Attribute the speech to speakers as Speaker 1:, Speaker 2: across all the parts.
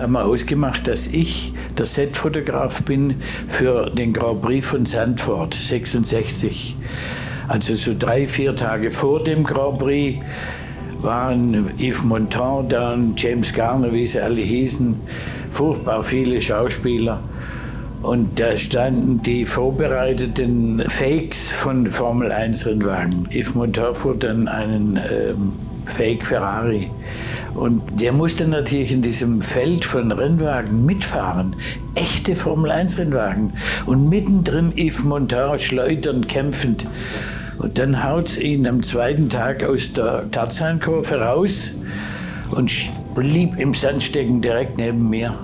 Speaker 1: haben wir ausgemacht, dass ich der Setfotograf bin für den Grand Prix von Sandford 66. Also so drei, vier Tage vor dem Grand Prix waren Yves Montand da James Garner, wie sie alle hießen, furchtbar viele Schauspieler. Und da standen die vorbereiteten Fakes von Formel 1 Rennwagen. Yves Montand fuhr dann einen ähm, Fake Ferrari. Und der musste natürlich in diesem Feld von Rennwagen mitfahren. Echte Formel 1 Rennwagen. Und mittendrin Yves Montand schleudern, kämpfend. Und dann haut es ihn am zweiten Tag aus der Tarzankurve raus und blieb im Sand stecken direkt neben mir.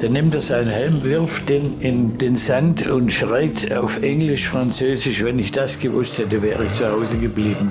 Speaker 1: Dann nimmt er seinen Helm, wirft den in den Sand und schreit auf Englisch, Französisch. Wenn ich das gewusst hätte, wäre ich zu Hause geblieben.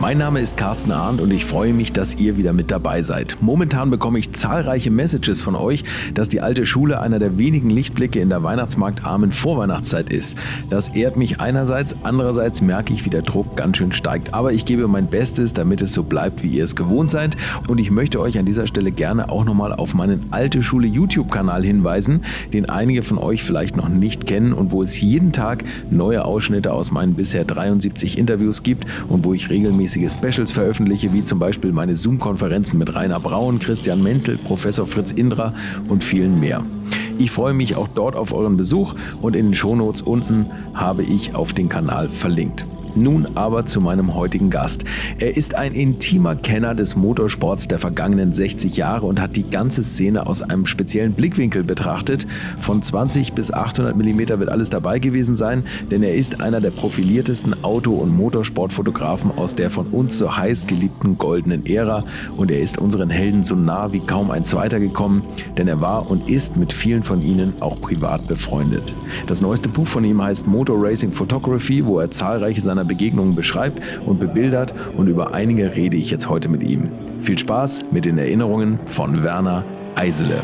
Speaker 2: Mein Name ist Carsten Arndt und ich freue mich, dass ihr wieder mit dabei seid. Momentan bekomme ich zahlreiche Messages von euch, dass die alte Schule einer der wenigen Lichtblicke in der weihnachtsmarktarmen Vorweihnachtszeit ist. Das ehrt mich einerseits, andererseits merke ich, wie der Druck ganz schön steigt. Aber ich gebe mein Bestes, damit es so bleibt, wie ihr es gewohnt seid. Und ich möchte euch an dieser Stelle gerne auch nochmal auf meinen Alte Schule YouTube-Kanal hinweisen, den einige von euch vielleicht noch nicht kennen und wo es jeden Tag neue Ausschnitte aus meinen bisher 73 Interviews gibt und wo ich regelmäßig regelmäßige Specials veröffentliche, wie zum Beispiel meine Zoom-Konferenzen mit Rainer Braun, Christian Menzel, Professor Fritz Indra und vielen mehr. Ich freue mich auch dort auf euren Besuch und in den Shownotes unten habe ich auf den Kanal verlinkt. Nun aber zu meinem heutigen Gast. Er ist ein intimer Kenner des Motorsports der vergangenen 60 Jahre und hat die ganze Szene aus einem speziellen Blickwinkel betrachtet. Von 20 bis 800 mm wird alles dabei gewesen sein, denn er ist einer der profiliertesten Auto- und Motorsportfotografen aus der von uns so heiß geliebten goldenen Ära und er ist unseren Helden so nah wie kaum ein zweiter gekommen, denn er war und ist mit vielen von ihnen auch privat befreundet. Das neueste Buch von ihm heißt Motor Racing Photography, wo er zahlreiche seiner Begegnungen beschreibt und bebildert und über einige rede ich jetzt heute mit ihm. Viel Spaß mit den Erinnerungen von Werner Eisele.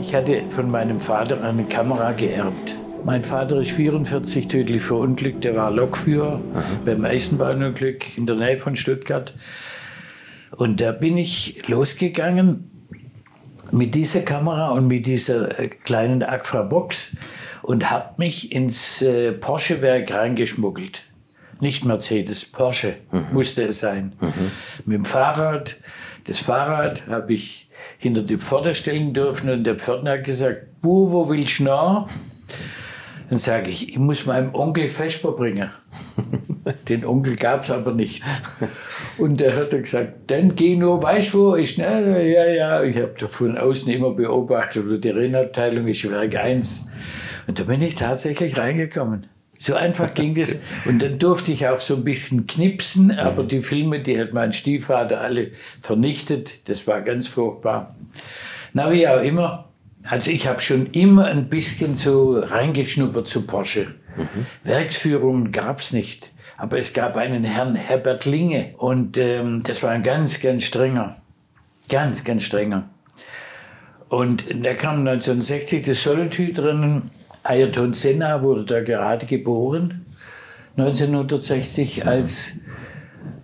Speaker 1: Ich hatte von meinem Vater eine Kamera geerbt. Mein Vater ist 44 tödlich verunglückt. Der war Lokführer Aha. beim Eisenbahnunglück in der Nähe von Stuttgart. Und da bin ich losgegangen mit dieser Kamera und mit dieser äh, kleinen Agfa-Box und habe mich ins äh, Porsche-Werk reingeschmuggelt. Nicht Mercedes, Porsche mhm. musste es sein. Mhm. Mit dem Fahrrad. Das Fahrrad habe ich hinter die Pforte stellen dürfen und der Pförtner hat gesagt, Buh, wo willst du noch? Dann sage ich, ich muss meinem Onkel Vesper bringen. Den Onkel gab es aber nicht. Und der hat gesagt, dann geh nur, weißt du wo? Ich, na, ja, ja, ich habe von außen immer beobachtet, die Rennabteilung ist Werk 1. Und da bin ich tatsächlich reingekommen. So einfach ging das. Und dann durfte ich auch so ein bisschen knipsen, aber die Filme, die hat mein Stiefvater alle vernichtet. Das war ganz furchtbar. Na, wie auch immer. Also ich habe schon immer ein bisschen so reingeschnuppert zu Porsche. Mhm. Werksführungen gab's nicht. Aber es gab einen Herrn Herbert Linge und ähm, das war ein ganz, ganz strenger. Ganz, ganz strenger. Und da kam 1960 das Solitude drinnen. Ayrton Senna wurde da gerade geboren. 1960 als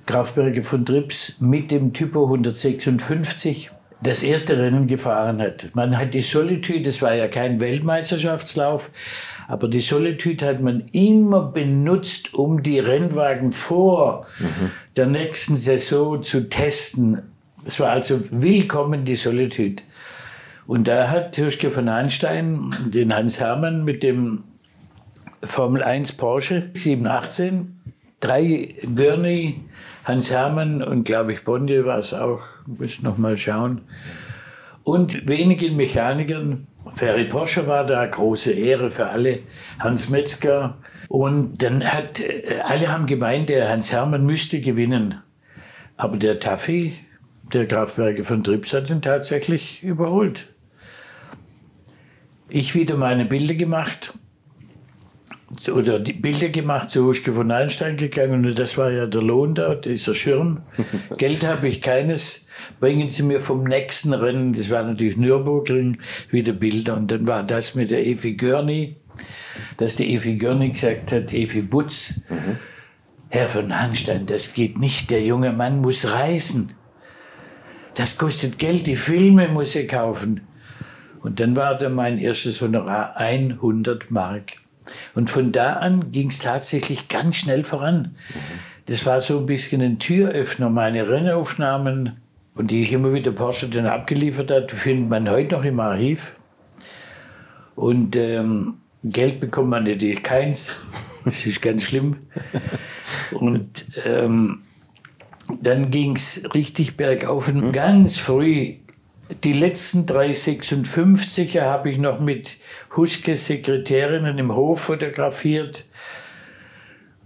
Speaker 1: Grafberger von Trips mit dem Typo 156 das erste Rennen gefahren hat. Man hat die Solitude, das war ja kein Weltmeisterschaftslauf, aber die Solitude hat man immer benutzt, um die Rennwagen vor mhm. der nächsten Saison zu testen. Es war also willkommen die Solitude. Und da hat Hirschke von Einstein den Hans Hermann mit dem Formel 1 Porsche 718, drei Gurney, Hans Hermann und glaube ich Bondier war es auch, muss noch mal schauen. Und wenigen Mechanikern. Ferry Porsche war da, große Ehre für alle. Hans Metzger. Und dann hat, äh, alle haben gemeint, der Hans Hermann müsste gewinnen. Aber der Taffy, der Grafberger von Trips, hat ihn tatsächlich überholt. Ich wieder meine Bilder gemacht oder die Bilder gemacht zu Huschke von Einstein gegangen und das war ja der Lohn da, dieser Schirm. Geld habe ich keines. Bringen Sie mir vom nächsten Rennen, das war natürlich Nürburgring, wieder Bilder. Und dann war das mit der Evi Görni. dass die Evi Görnig gesagt hat, Evi Butz, mhm. Herr von Hanstein, das geht nicht, der junge Mann muss reisen. Das kostet Geld, die Filme muss er kaufen. Und dann war dann mein erstes Honorar 100 Mark. Und von da an ging es tatsächlich ganz schnell voran. Das war so ein bisschen ein Türöffner. Meine Rennaufnahmen, und die ich immer wieder Porsche dann abgeliefert hat, findet man heute noch im Archiv. Und ähm, Geld bekommt man natürlich keins. Das ist ganz schlimm. Und ähm, dann ging es richtig bergauf. Und ganz früh die letzten drei 56er habe ich noch mit Huschkes Sekretärinnen im Hof fotografiert.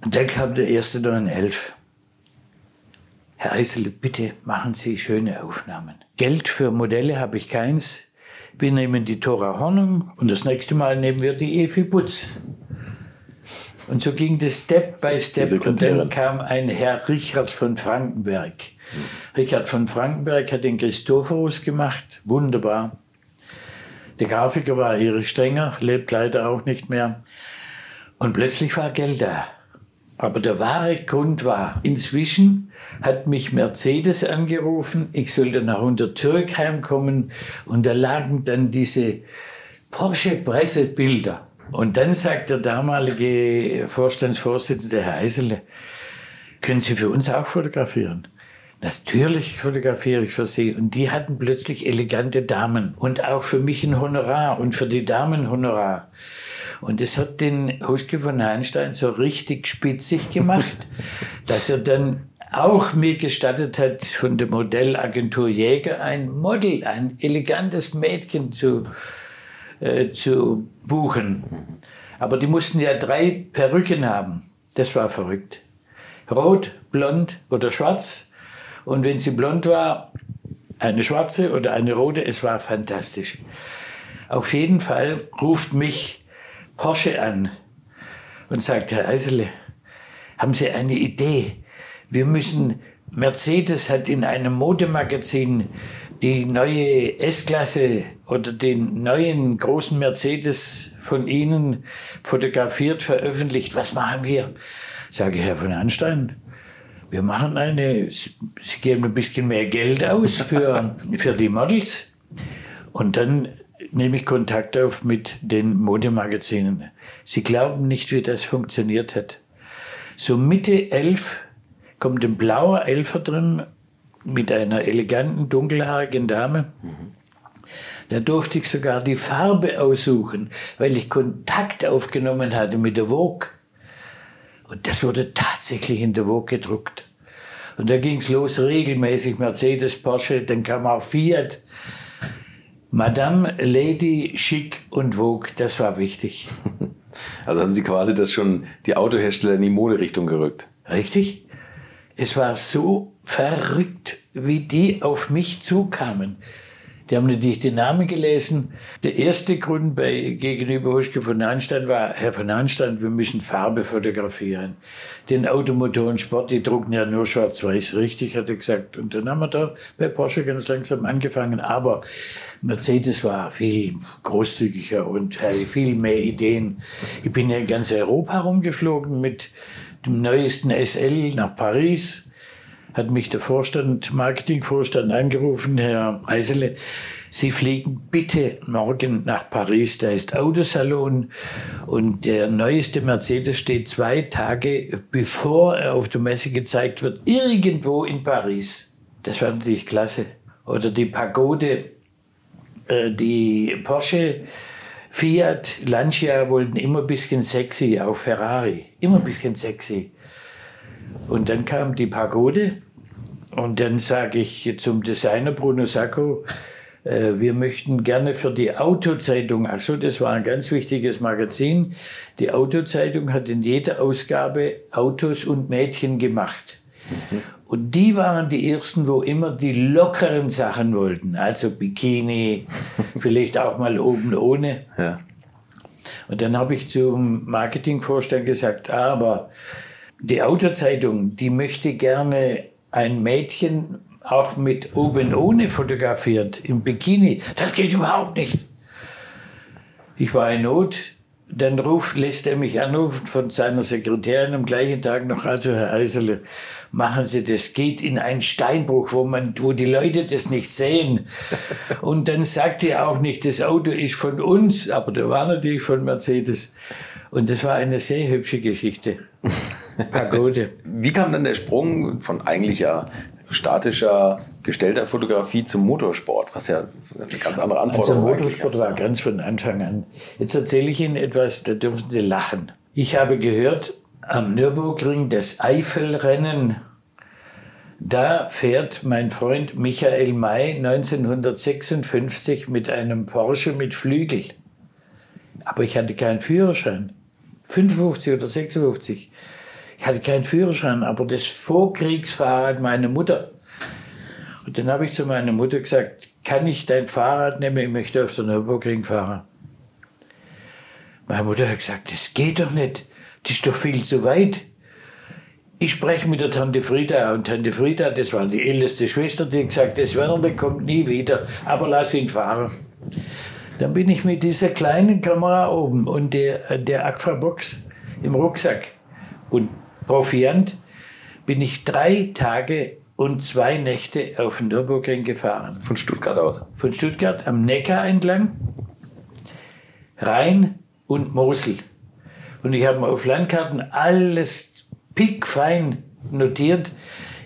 Speaker 1: Und dann kam der erste 911. Herr Eisele, bitte machen Sie schöne Aufnahmen. Geld für Modelle habe ich keins. Wir nehmen die Tora Hornung und das nächste Mal nehmen wir die Evi Butz. Und so ging das Step by Step. Und dann kam ein Herr Richard von Frankenberg. Richard von Frankenberg hat den Christophorus gemacht, wunderbar. Der Grafiker war Erich Strenger, lebt leider auch nicht mehr. Und plötzlich war Geld da. Aber der wahre Grund war, inzwischen hat mich Mercedes angerufen, ich sollte nach Untertürkheim kommen und da lagen dann diese Porsche-Pressebilder. Und dann sagt der damalige Vorstandsvorsitzende Herr Eisele, können Sie für uns auch fotografieren? Natürlich fotografiere ich für sie. Und die hatten plötzlich elegante Damen. Und auch für mich ein Honorar und für die Damen Honorar. Und das hat den Huschke von Einstein so richtig spitzig gemacht, dass er dann auch mir gestattet hat, von der Modellagentur Jäger ein Model, ein elegantes Mädchen zu, äh, zu buchen. Aber die mussten ja drei Perücken haben. Das war verrückt. Rot, blond oder schwarz. Und wenn sie blond war, eine schwarze oder eine rote, es war fantastisch. Auf jeden Fall ruft mich Porsche an und sagt, Herr Eisele, haben Sie eine Idee? Wir müssen, Mercedes hat in einem Modemagazin die neue S-Klasse oder den neuen großen Mercedes von Ihnen fotografiert, veröffentlicht. Was machen wir? Sage Herr von Anstein, wir machen eine, Sie geben ein bisschen mehr Geld aus für, für die Models und dann nehme ich Kontakt auf mit den Modemagazinen. Sie glauben nicht, wie das funktioniert hat. So Mitte elf kommt ein blauer Elfer drin mit einer eleganten, dunkelhaarigen Dame. Da durfte ich sogar die Farbe aussuchen, weil ich Kontakt aufgenommen hatte mit der Vogue. Und das wurde tatsächlich in der Vogue gedruckt. Und da ging es los, regelmäßig Mercedes, Porsche, dann kam auch Fiat. Madame, Lady, Chic und Vogue, das war wichtig.
Speaker 2: Also haben Sie quasi das schon die Autohersteller in die Moderichtung gerückt.
Speaker 1: Richtig. Es war so verrückt, wie die auf mich zukamen. Die haben natürlich den Namen gelesen. Der erste Grund bei, gegenüber Huschke von Anstand war, Herr von Anstand, wir müssen Farbe fotografieren. Den Automotoren Sport, die drucken ja nur schwarz-weiß, richtig, hat er gesagt. Und dann haben wir da bei Porsche ganz langsam angefangen. Aber Mercedes war viel großzügiger und hatte viel mehr Ideen. Ich bin ja in ganz Europa rumgeflogen mit dem neuesten SL nach Paris hat mich der Vorstand, Marketingvorstand angerufen, Herr Eisele, Sie fliegen bitte morgen nach Paris, da ist Autosalon und der neueste Mercedes steht zwei Tage bevor er auf der Messe gezeigt wird, irgendwo in Paris. Das war natürlich klasse. Oder die Pagode, äh, die Porsche, Fiat, Lancia wollten immer ein bisschen sexy, auch Ferrari, immer ein bisschen sexy. Und dann kam die Pagode und dann sage ich zum Designer Bruno Sacco, äh, wir möchten gerne für die Autozeitung, also das war ein ganz wichtiges Magazin, die Autozeitung hat in jeder Ausgabe Autos und Mädchen gemacht. Mhm. Und die waren die ersten, wo immer die lockeren Sachen wollten, also Bikini, vielleicht auch mal oben ohne. Ja. Und dann habe ich zum Marketingvorstand gesagt, aber die Autozeitung, die möchte gerne ein Mädchen auch mit oben ohne fotografiert, im Bikini. Das geht überhaupt nicht. Ich war in Not, dann ruft, lässt er mich anrufen von seiner Sekretärin am gleichen Tag noch, also Herr Eisele, machen Sie das, geht in einen Steinbruch, wo man, wo die Leute das nicht sehen. Und dann sagt er auch nicht, das Auto ist von uns, aber der war natürlich von Mercedes. Und das war eine sehr hübsche Geschichte.
Speaker 2: Pagode. Wie kam dann der Sprung von eigentlich ja statischer, gestellter Fotografie zum Motorsport, was ja eine ganz andere Anforderung
Speaker 1: ist. Also Motorsport war ganz von Anfang an. Jetzt erzähle ich Ihnen etwas, da dürfen Sie lachen. Ich habe gehört, am Nürburgring das Eifelrennen, da fährt mein Freund Michael May 1956 mit einem Porsche mit Flügel. Aber ich hatte keinen Führerschein. 55 oder 56. Ich hatte keinen Führerschein, aber das Vorkriegsfahrrad meiner Mutter. Und dann habe ich zu meiner Mutter gesagt, kann ich dein Fahrrad nehmen, ich möchte auf der Nürburgring fahren. Meine Mutter hat gesagt, das geht doch nicht, das ist doch viel zu weit. Ich spreche mit der Tante Frieda und Tante Frieda, das war die älteste Schwester, die hat gesagt, das Wernerle kommt nie wieder, aber lass ihn fahren. Dann bin ich mit dieser kleinen Kamera oben und der, der Aquabox im Rucksack und Proviant bin ich drei Tage und zwei Nächte auf den Nürburgring gefahren.
Speaker 2: Von Stuttgart aus?
Speaker 1: Von Stuttgart am Neckar entlang, Rhein und Mosel. Und ich habe auf Landkarten alles pickfein notiert.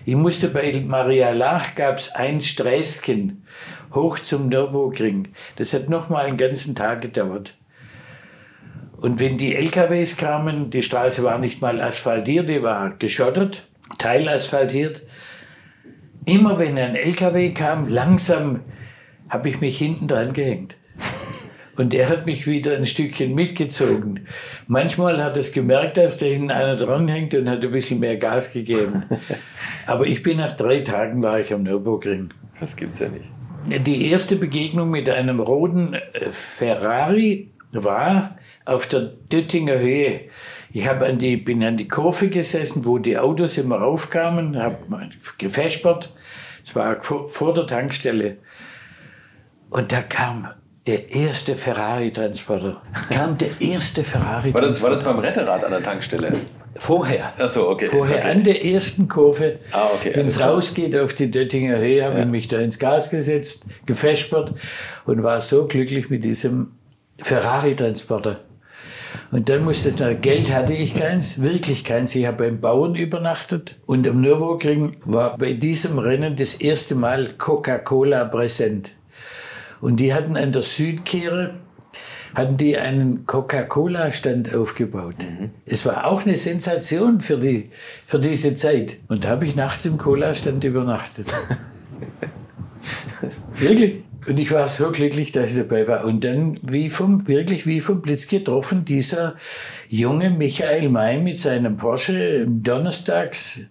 Speaker 1: Ich musste bei Maria Lach gab es ein Sträßchen hoch zum Nürburgring. Das hat noch mal einen ganzen Tag gedauert. Und wenn die LKWs kamen, die Straße war nicht mal asphaltiert, die war geschottert, teilasphaltiert. Immer wenn ein LKW kam, langsam habe ich mich hinten dran gehängt. Und er hat mich wieder ein Stückchen mitgezogen. Manchmal hat es gemerkt, dass da hinten einer dranhängt und hat ein bisschen mehr Gas gegeben. Aber ich bin nach drei Tagen war ich am Nürburgring.
Speaker 2: Das gibt's ja nicht.
Speaker 1: Die erste Begegnung mit einem roten äh, Ferrari war auf der Döttinger Höhe. Ich hab an die, bin an die Kurve gesessen, wo die Autos immer raufkamen, habe gefespert. Es war vor der Tankstelle. Und da kam der erste Ferrari-Transporter. Kam der erste ferrari
Speaker 2: war das, war das beim Retterrad an der Tankstelle?
Speaker 1: Vorher.
Speaker 2: Ach so, okay.
Speaker 1: Vorher
Speaker 2: okay.
Speaker 1: an der ersten Kurve,
Speaker 2: ah, okay,
Speaker 1: wenn es rausgeht auf die Döttinger Höhe, habe ja. ich mich da ins Gas gesetzt, gefespert und war so glücklich mit diesem Ferrari-Transporter. Und dann musste ich, Geld hatte ich keins, wirklich keins. Ich habe beim Bauern übernachtet und am Nürburgring war bei diesem Rennen das erste Mal Coca-Cola präsent. Und die hatten an der Südkehre hatten die einen Coca-Cola-Stand aufgebaut. Mhm. Es war auch eine Sensation für, die, für diese Zeit. Und da habe ich nachts im Cola-Stand übernachtet. Wirklich. Und ich war so glücklich, dass ich dabei war. Und dann, wie vom, wirklich wie vom Blitz getroffen, dieser junge Michael May mit seinem Porsche donnerstags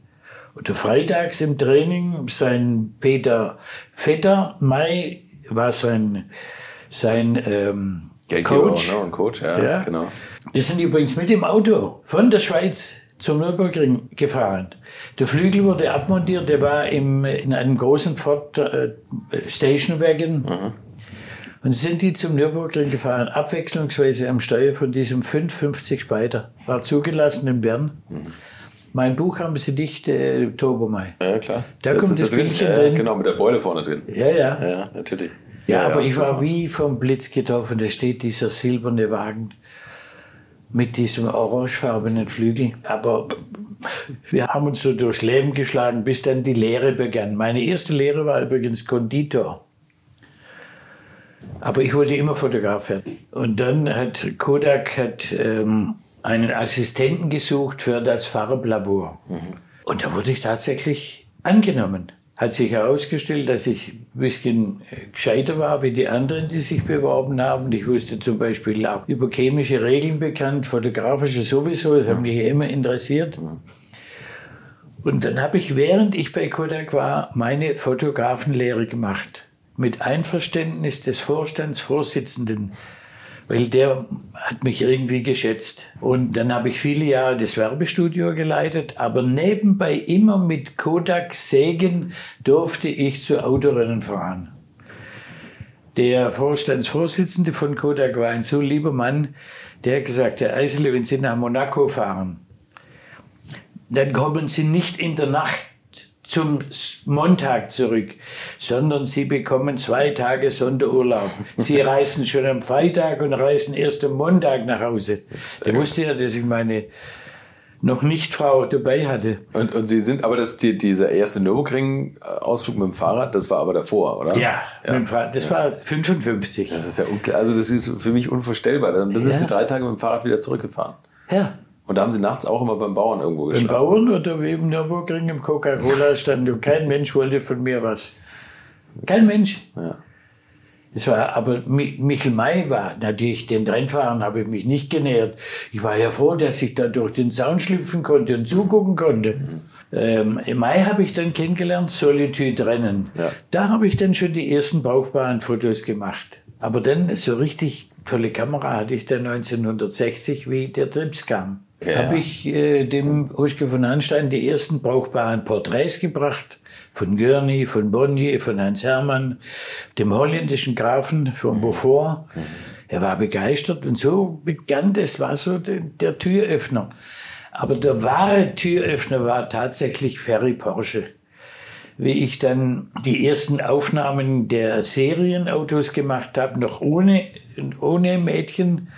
Speaker 1: oder freitags im Training, sein Peter Vetter May war sein, sein ähm, Coach.
Speaker 2: Ne? Und Coach, ja, ja, genau.
Speaker 1: Wir sind übrigens mit dem Auto von der Schweiz zum Nürburgring gefahren. Der Flügel wurde abmontiert, der war im, in einem großen Ford äh, Stationwagen. Mhm. Und sind die zum Nürburgring gefahren, abwechslungsweise am Steuer von diesem 550 Spider. War zugelassen in Bern. Mhm. Mein Buch haben Sie nicht, äh, Tobermai.
Speaker 2: Ja, klar.
Speaker 1: Da das kommt das Bildchen drin.
Speaker 2: Ja, genau, mit der Beule vorne drin.
Speaker 1: Ja, ja.
Speaker 2: Ja, natürlich.
Speaker 1: Ja, ja aber ja, ich war wie vom Blitz getroffen. Da steht dieser silberne Wagen mit diesem orangefarbenen Flügel. Aber wir haben uns so durchs Leben geschlagen, bis dann die Lehre begann. Meine erste Lehre war übrigens Konditor. Aber ich wollte immer Fotograf werden. Und dann hat Kodak hat, ähm, einen Assistenten gesucht für das Farblabor. Mhm. Und da wurde ich tatsächlich angenommen hat sich herausgestellt, dass ich ein bisschen gescheiter war wie die anderen, die sich beworben haben. Ich wusste zum Beispiel auch über chemische Regeln bekannt, fotografische sowieso, das hat mich immer interessiert. Und dann habe ich, während ich bei Kodak war, meine Fotografenlehre gemacht. Mit Einverständnis des Vorstandsvorsitzenden weil der hat mich irgendwie geschätzt. Und dann habe ich viele Jahre das Werbestudio geleitet, aber nebenbei immer mit Kodak Segen durfte ich zu Autorennen fahren. Der Vorstandsvorsitzende von Kodak war ein so lieber Mann, der hat gesagt, Herr Eisele, wenn Sie nach Monaco fahren, dann kommen Sie nicht in der Nacht zum Montag zurück, sondern Sie bekommen zwei Tage Sonderurlaub. Sie reisen schon am Freitag und reisen erst am Montag nach Hause. Der wusste ja, dass ich meine noch nicht Frau dabei hatte.
Speaker 2: Und, und Sie sind, aber das, die, dieser erste Nürburgring-Ausflug mit dem Fahrrad, das war aber davor, oder?
Speaker 1: Ja, ja. Fahrrad, das ja. war 55.
Speaker 2: Das ist ja unklar. Also das ist für mich unvorstellbar. Dann, dann sind ja. Sie drei Tage mit dem Fahrrad wieder zurückgefahren.
Speaker 1: Ja.
Speaker 2: Und da haben Sie nachts auch immer beim Bauern irgendwo geschlafen?
Speaker 1: Beim Bauern oder im Nürburgring im Coca-Cola-Stand und kein Mensch wollte von mir was. Kein Mensch. Ja. Es war, aber Michel May war natürlich den Rennfahrern habe ich mich nicht genähert. Ich war ja froh, dass ich da durch den Zaun schlüpfen konnte und zugucken konnte. Ähm, Im Mai habe ich dann kennengelernt, Solitude Rennen. Ja. Da habe ich dann schon die ersten brauchbaren Fotos gemacht. Aber dann so richtig tolle Kamera hatte ich dann 1960, wie der Trips kam. Ja. Habe ich äh, dem Uschke von Anstein die ersten brauchbaren Porträts gebracht von Gurney, von Bonnier, von Hans Hermann, dem holländischen Grafen von Beaufort. Er war begeistert und so begann das, war so der, der Türöffner. Aber der wahre Türöffner war tatsächlich Ferry Porsche. Wie ich dann die ersten Aufnahmen der Serienautos gemacht habe, noch ohne, ohne Mädchen,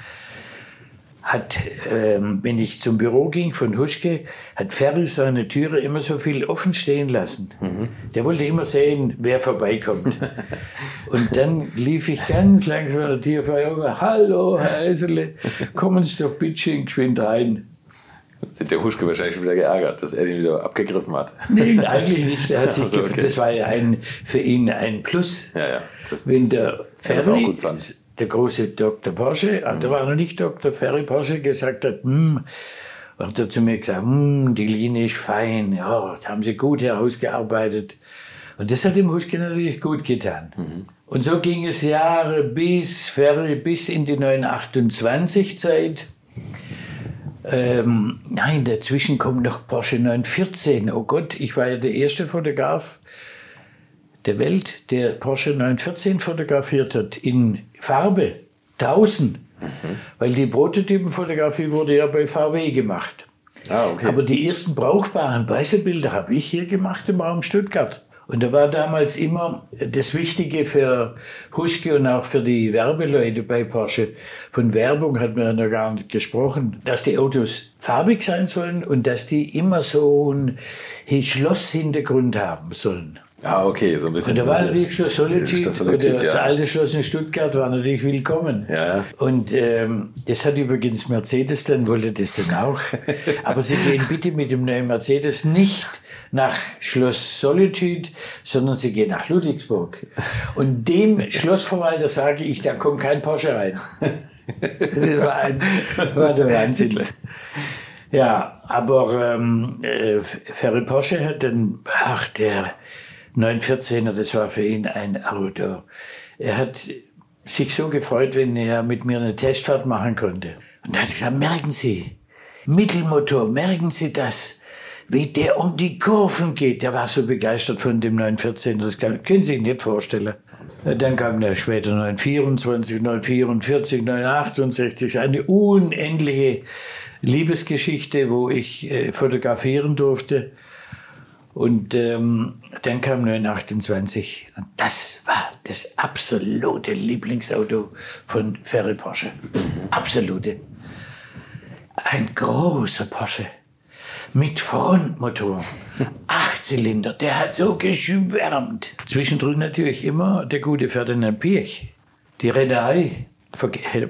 Speaker 1: hat, ähm, wenn ich zum Büro ging von Huschke, hat Ferry seine Türe immer so viel offen stehen lassen. Mhm. Der wollte immer sehen, wer vorbeikommt. und dann lief ich ganz langsam an der Tür vorbei. Hallo, Herr Eisele, kommen Sie doch bitte geschwind rein.
Speaker 2: Sind der Huschke wahrscheinlich schon wieder geärgert, dass er den wieder abgegriffen hat?
Speaker 1: Nein, eigentlich nicht. Der hat sich also, okay. Das war ja ein, für ihn ein Plus.
Speaker 2: Ja, ja. Das,
Speaker 1: wenn der Ferry, auch gut fand der große Dr. Porsche, mhm. da war noch nicht Dr. Ferry Porsche, gesagt hat, hm, hat er zu mir gesagt, hm, die Linie ist fein, ja, das haben sie gut herausgearbeitet. Und das hat dem Huschke natürlich gut getan. Mhm. Und so ging es Jahre bis Ferry, bis in die 928-Zeit. Ähm, nein, dazwischen kommt noch Porsche 914. Oh Gott, ich war ja der erste Fotograf, der Welt, der Porsche 914 fotografiert hat, in Farbe, draußen. Mhm. Weil die Prototypenfotografie wurde ja bei VW gemacht. Ah, okay. Aber die ersten brauchbaren Pressebilder habe ich hier gemacht im Raum Stuttgart. Und da war damals immer das Wichtige für Huschke und auch für die Werbeleute bei Porsche. Von Werbung hat man ja noch gar nicht gesprochen, dass die Autos farbig sein sollen und dass die immer so einen Schlosshintergrund haben sollen.
Speaker 2: Ah, okay, so ein bisschen.
Speaker 1: Und da war natürlich Schloss Solitude, Solitude oder ja. das alte Schloss in Stuttgart war natürlich willkommen.
Speaker 2: Ja.
Speaker 1: Und ähm, das hat übrigens Mercedes dann, wollte das dann auch. Aber Sie gehen bitte mit dem neuen Mercedes nicht nach Schloss Solitude, sondern Sie gehen nach Ludwigsburg. Und dem Schlossverwalter sage ich, da kommt kein Porsche rein. Das war, ein, war der Wahnsinn. Ja, aber ähm, äh, Ferry Porsche hat dann, ach, der 914er, das war für ihn ein Auto. Er hat sich so gefreut, wenn er mit mir eine Testfahrt machen konnte. Und er hat gesagt, merken Sie, Mittelmotor, merken Sie das, wie der um die Kurven geht. Der war so begeistert von dem 914, das kann, können Sie sich nicht vorstellen. Dann kam der später 924, 944, 968, eine unendliche Liebesgeschichte, wo ich äh, fotografieren durfte. Und ähm, dann kam 928 und das war das absolute Lieblingsauto von Ferry Porsche. Absolute. Ein großer Porsche mit Frontmotor. Achtzylinder, der hat so geschwärmt. Zwischendrin natürlich immer der gute Ferdinand Pirch. Die Rennerei,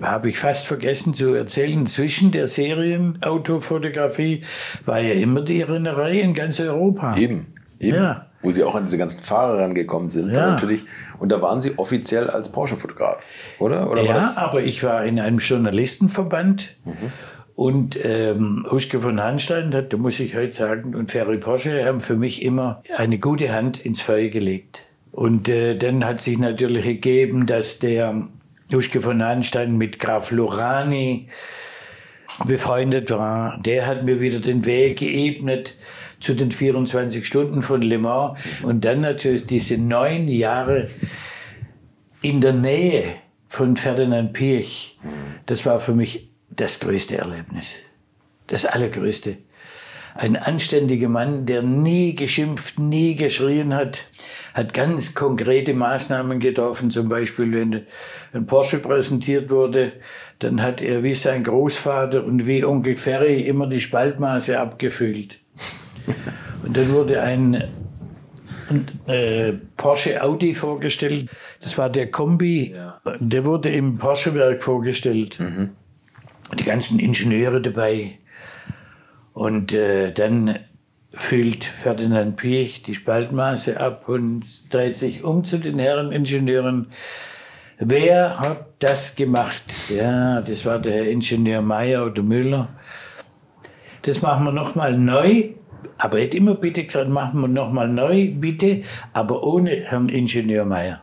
Speaker 1: habe ich fast vergessen zu erzählen, zwischen der Serienautofotografie war ja immer die Rennerei in ganz Europa.
Speaker 2: Eben, eben. Ja. Wo sie auch an diese ganzen Fahrer rangekommen sind. Ja. natürlich. Und da waren sie offiziell als Porsche-Fotograf, oder? oder
Speaker 1: ja, aber ich war in einem Journalistenverband. Mhm. Und ähm, Huschke von Hanstein, da muss ich heute sagen, und Ferry Porsche haben für mich immer eine gute Hand ins Feuer gelegt. Und äh, dann hat sich natürlich gegeben, dass der Huschke von Hanstein mit Graf Lorani befreundet war. Der hat mir wieder den Weg geebnet zu den 24 Stunden von Le Mans. Und dann natürlich diese neun Jahre in der Nähe von Ferdinand Piech, das war für mich das größte Erlebnis. Das allergrößte. Ein anständiger Mann, der nie geschimpft, nie geschrien hat, hat ganz konkrete Maßnahmen getroffen. Zum Beispiel, wenn ein Porsche präsentiert wurde, dann hat er wie sein Großvater und wie Onkel Ferry immer die Spaltmaße abgefüllt. Und dann wurde ein, äh, Porsche Audi vorgestellt. Das war der Kombi. Ja. Der wurde im Porsche-Werk vorgestellt. Mhm. Die ganzen Ingenieure dabei. Und äh, dann füllt Ferdinand Piech die Spaltmaße ab und dreht sich um zu den Herren Ingenieuren. Wer hat das gemacht? Ja, das war der Herr Ingenieur Meyer oder Müller. Das machen wir nochmal neu. Aber er hat immer bitte gesagt, machen wir nochmal neu, bitte, aber ohne Herrn Ingenieur Meyer.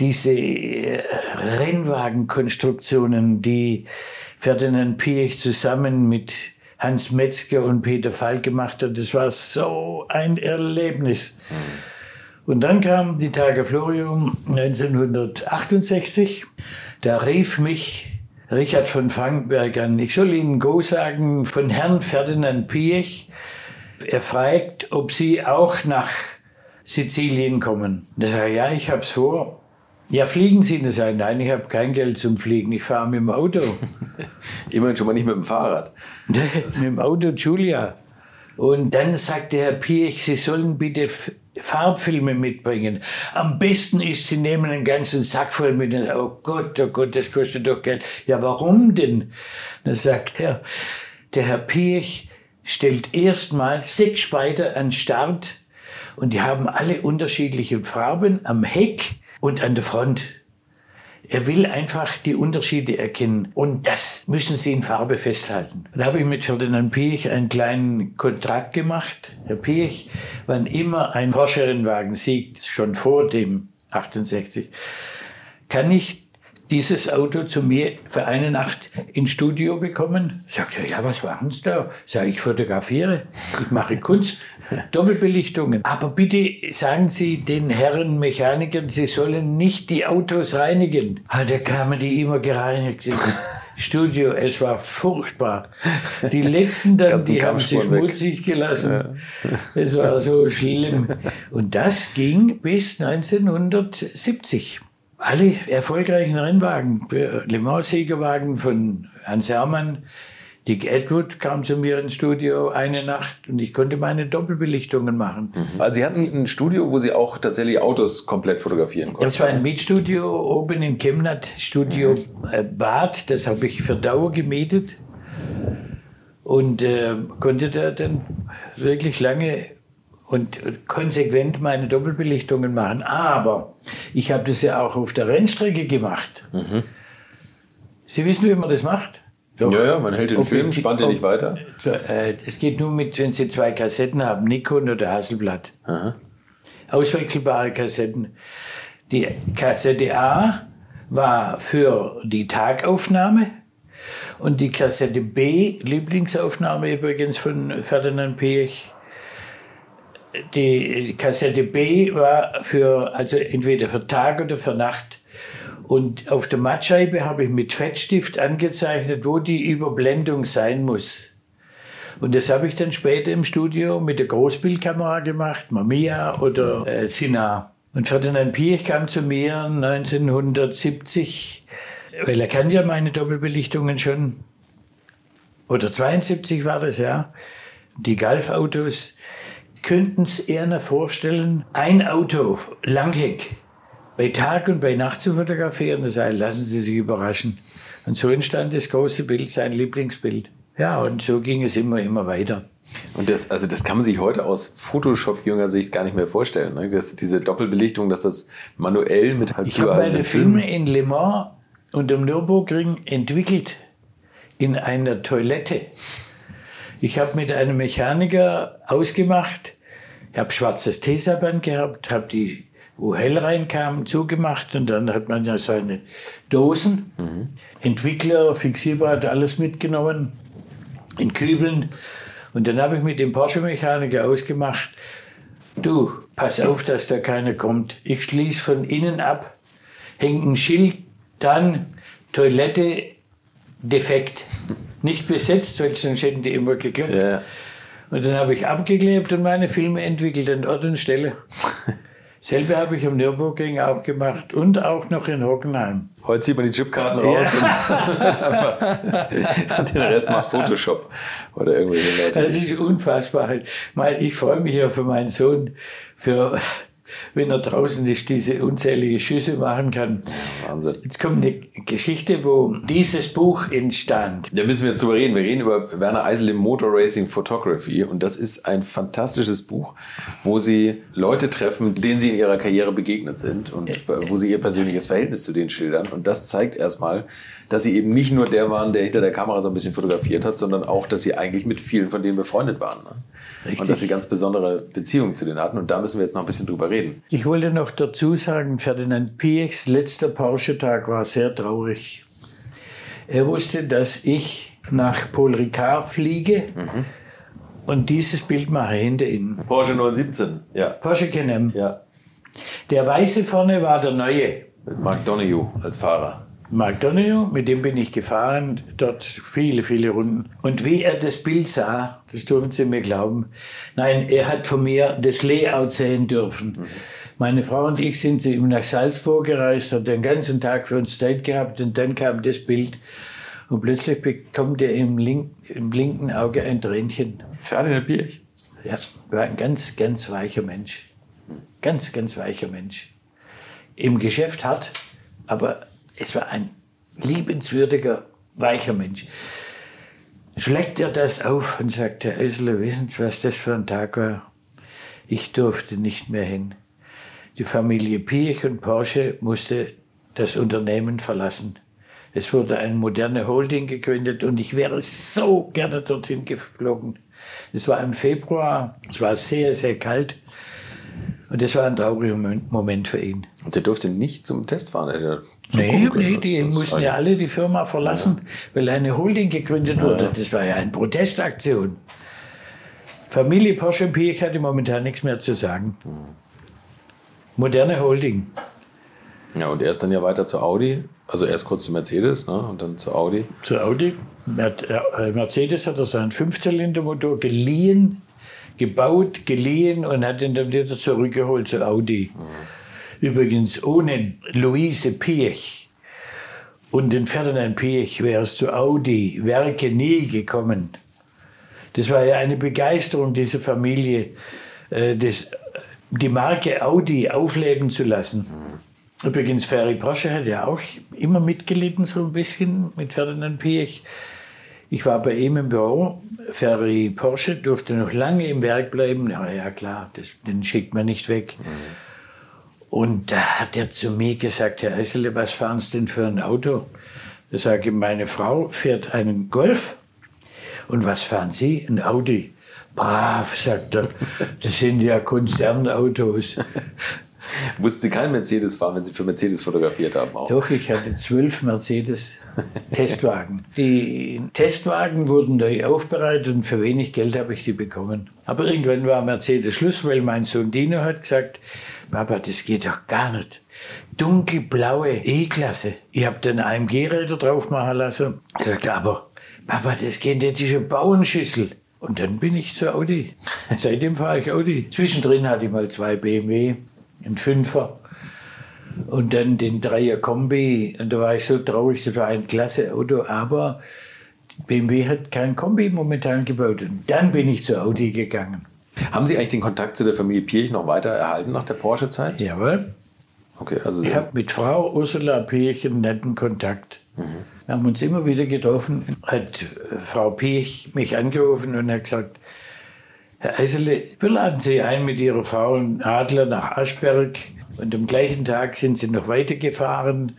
Speaker 1: diese äh, Rennwagenkonstruktionen, die Ferdinand Piech zusammen mit Hans Metzger und Peter Falk gemacht hat, das war so ein Erlebnis. Und dann kam die Tage Florium 1968. Da rief mich Richard von Frankberg an. Ich soll Ihnen Go sagen von Herrn Ferdinand Piech. Er fragt, ob Sie auch nach Sizilien kommen. Da sage ich, ja, ich hab's vor. Ja, fliegen Sie das ein? Nein, ich habe kein Geld zum Fliegen. Ich fahre mit dem Auto.
Speaker 2: Immerhin schon mal nicht mit dem Fahrrad.
Speaker 1: mit dem Auto Julia. Und dann sagte Herr Piech, Sie sollen bitte Farbfilme mitbringen. Am besten ist, Sie nehmen einen ganzen Sack voll mit. Und sagen, oh Gott, oh Gott, das kostet doch Geld. Ja, warum denn? Dann sagt er, der Herr Piech stellt erstmal sechs Speider an Start und die haben alle unterschiedliche Farben am Heck und an der Front. Er will einfach die Unterschiede erkennen und das müssen Sie in Farbe festhalten. Da habe ich mit Ferdinand Piech einen kleinen Kontrakt gemacht. Herr Piech, wann immer ein Porsche-Rennwagen siegt, schon vor dem 68, kann ich dieses Auto zu mir für eine Nacht ins Studio bekommen? Sagt er, ja, was machen Sie da? Sag ich, fotografiere, ich mache Kunst, Doppelbelichtungen. Aber bitte sagen Sie den Herren Mechanikern, sie sollen nicht die Autos reinigen. Halt, da kamen die immer gereinigt ins Studio. Es war furchtbar. Die letzten dann, die haben sich schmutzig gelassen. Ja. Es war so schlimm. Und das ging bis 1970. alle erfolgreichen Rennwagen, Le Mans-Siegerwagen von Hans Hermann, Dick Edward kam zu mir ins Studio eine Nacht und ich konnte meine Doppelbelichtungen machen.
Speaker 2: Mhm. Also Sie hatten ein Studio, wo Sie auch tatsächlich Autos komplett fotografieren konnten?
Speaker 1: Das war ein Mietstudio oben in Chemnat, Studio mhm. Bad. Das habe ich für Dauer gemietet und äh, konnte da dann wirklich lange und konsequent meine Doppelbelichtungen machen. Aber ich habe das ja auch auf der Rennstrecke gemacht. Mhm. Sie wissen, wie man das macht?
Speaker 2: Doch. Ja, ja, man hält den ob Film, spannt ihn nicht weiter.
Speaker 1: Äh, es geht nur mit, wenn Sie zwei Kassetten haben, Nikon oder Hasselblatt. Aha. Auswechselbare Kassetten. Die Kassette A war für die Tagaufnahme und die Kassette B, Lieblingsaufnahme übrigens von Ferdinand Piech, die Kassette B war für, also entweder für Tag oder für Nacht und auf der Mattscheibe habe ich mit Fettstift angezeichnet, wo die Überblendung sein muss. Und das habe ich dann später im Studio mit der Großbildkamera gemacht, Mamiya oder äh, Sina. Und Ferdinand Piech kam zu mir 1970, weil er kann ja meine Doppelbelichtungen schon. Oder 72 war das, ja. Die Golfautos könnten es eher vorstellen, ein Auto, Langheck, bei Tag und bei Nacht zu fotografieren. Das heißt, lassen Sie sich überraschen. Und so entstand das große Bild, sein Lieblingsbild. Ja, und so ging es immer, immer weiter.
Speaker 2: Und das, also das kann man sich heute aus Photoshop-jünger Sicht gar nicht mehr vorstellen. Ne? Dass diese Doppelbelichtung, dass das manuell mit
Speaker 1: halt Ich habe meine Filme in Le Mans und im Nürburgring entwickelt in einer Toilette. Ich habe mit einem Mechaniker ausgemacht, ich habe schwarzes Tesaband gehabt, habe die wo hell reinkam, zugemacht und dann hat man ja seine Dosen. Mhm. Entwickler, Fixierer hat alles mitgenommen in Kübeln. Und dann habe ich mit dem Porsche-Mechaniker ausgemacht, du, pass auf, dass da keiner kommt. Ich schließe von innen ab, hängt ein Schild, dann Toilette defekt. Nicht besetzt, weil sonst hätten die immer geklopft. Ja. Und dann habe ich abgeklebt und meine Filme entwickelt an Ort und Stelle. Selbe habe ich am Nürburgring auch gemacht und auch noch in Hockenheim.
Speaker 2: Heute zieht man die Chipkarten raus ja. und, den Rest macht Photoshop oder irgendwelche Leute.
Speaker 1: Das ist unfassbar. Ich freue mich ja für meinen Sohn, für wenn er draußen ist, diese unzählige Schüsse machen kann. Wahnsinn. Jetzt kommt eine Geschichte, wo dieses Buch entstand.
Speaker 2: Da müssen wir jetzt drüber reden. Wir reden über Werner Eisel im Motor Racing Photography und das ist ein fantastisches Buch, wo Sie Leute treffen, denen Sie in ihrer Karriere begegnet sind und wo Sie Ihr persönliches Verhältnis zu denen schildern. Und das zeigt erstmal, dass Sie eben nicht nur der waren, der hinter der Kamera so ein bisschen fotografiert hat, sondern auch, dass Sie eigentlich mit vielen von denen befreundet waren. Ne? Richtig. Und dass sie ganz besondere Beziehungen zu denen hatten. Und da müssen wir jetzt noch ein bisschen drüber reden.
Speaker 1: Ich wollte noch dazu sagen, Ferdinand Piechs letzter Porsche-Tag war sehr traurig. Er wusste, dass ich nach Paul Ricard fliege mhm. und dieses Bild mache hinter ihm.
Speaker 2: Porsche 917, ja.
Speaker 1: Porsche Canem. Ja. Der Weiße vorne war der Neue.
Speaker 2: Mit Mark Donoghue als Fahrer.
Speaker 1: Mark Donoghue, mit dem bin ich gefahren, dort viele, viele Runden. Und wie er das Bild sah, das dürfen Sie mir glauben. Nein, er hat von mir das Layout sehen dürfen. Mhm. Meine Frau und ich sind ihm nach Salzburg gereist, hat den ganzen Tag für uns Zeit gehabt und dann kam das Bild. Und plötzlich bekommt er im, link, im linken Auge ein Tränchen.
Speaker 2: Ferdinand Birch?
Speaker 1: Ja, war ein ganz, ganz weicher Mensch. Ganz, ganz weicher Mensch. Im Geschäft hart, aber es war ein liebenswürdiger, weicher Mensch. Schlägt er das auf und sagt, Herr Eisler, wissen Sie, was das für ein Tag war? Ich durfte nicht mehr hin. Die Familie Piech und Porsche musste das Unternehmen verlassen. Es wurde eine moderne Holding gegründet und ich wäre so gerne dorthin geflogen. Es war im Februar, es war sehr, sehr kalt und es war ein trauriger Moment für ihn.
Speaker 2: Und er durfte nicht zum Test fahren?
Speaker 1: Nee, nee, die mussten ja alle die Firma verlassen, weil eine Holding gegründet wurde. Das war ja eine Protestaktion. Familie Porsche und Piech hatte momentan nichts mehr zu sagen. Moderne Holding.
Speaker 2: Ja, und er ist dann ja weiter zu Audi. Also erst kurz zu Mercedes ne? und dann zu Audi.
Speaker 1: Zu Audi. Äh, Mercedes hat er seinen Fünfzylindermotor geliehen, gebaut, geliehen und hat ihn dann wieder zurückgeholt zu Audi. Mhm. Übrigens, ohne Luise Piech und den Ferdinand Piech wäre es zu Audi Werke nie gekommen. Das war ja eine Begeisterung dieser Familie, äh, das, die Marke Audi aufleben zu lassen. Übrigens, Ferry Porsche hat ja auch immer mitgelitten, so ein bisschen mit Ferdinand Piech. Ich war bei ihm im Büro. Ferry Porsche durfte noch lange im Werk bleiben. Ja, ja klar, das, den schickt man nicht weg. Mhm. Und da hat er zu mir gesagt, Herr Eisele, was fahren Sie denn für ein Auto? Da sage ich, meine Frau fährt einen Golf. Und was fahren Sie? Ein Audi. Brav, sagt er. Das sind ja Konzernautos.
Speaker 2: Mussten Sie keinen Mercedes fahren, wenn Sie für Mercedes fotografiert haben?
Speaker 1: Auch? Doch, ich hatte zwölf Mercedes-Testwagen. Die Testwagen wurden neu aufbereitet und für wenig Geld habe ich die bekommen. Aber irgendwann war Mercedes Schluss, weil mein Sohn Dino hat gesagt, Papa, das geht doch gar nicht. Dunkelblaue E-Klasse. Ich habe den AMG-Räder drauf machen lassen. Ich sagte, aber Papa, das geht nicht, das ist eine Bauernschüssel. Und dann bin ich zu Audi. Seitdem fahre ich Audi. Zwischendrin hatte ich mal zwei BMW ein Fünfer und dann den Dreier Kombi. Und da war ich so traurig, das war ein klasse Auto, aber BMW hat kein Kombi momentan gebaut. Und dann bin ich zu Audi gegangen.
Speaker 2: Haben Sie eigentlich den Kontakt zu der Familie Pirch noch weiter erhalten nach der Porsche-Zeit?
Speaker 1: Jawohl.
Speaker 2: Okay, also
Speaker 1: ich habe mit Frau Ursula Pirch einen netten Kontakt. Mhm. Wir haben uns immer wieder getroffen. Hat Frau Pirch mich angerufen und hat gesagt, Herr Eisele, wir laden Sie ein mit Ihrer Frau und Adler nach Aschberg. Und am gleichen Tag sind Sie noch weitergefahren.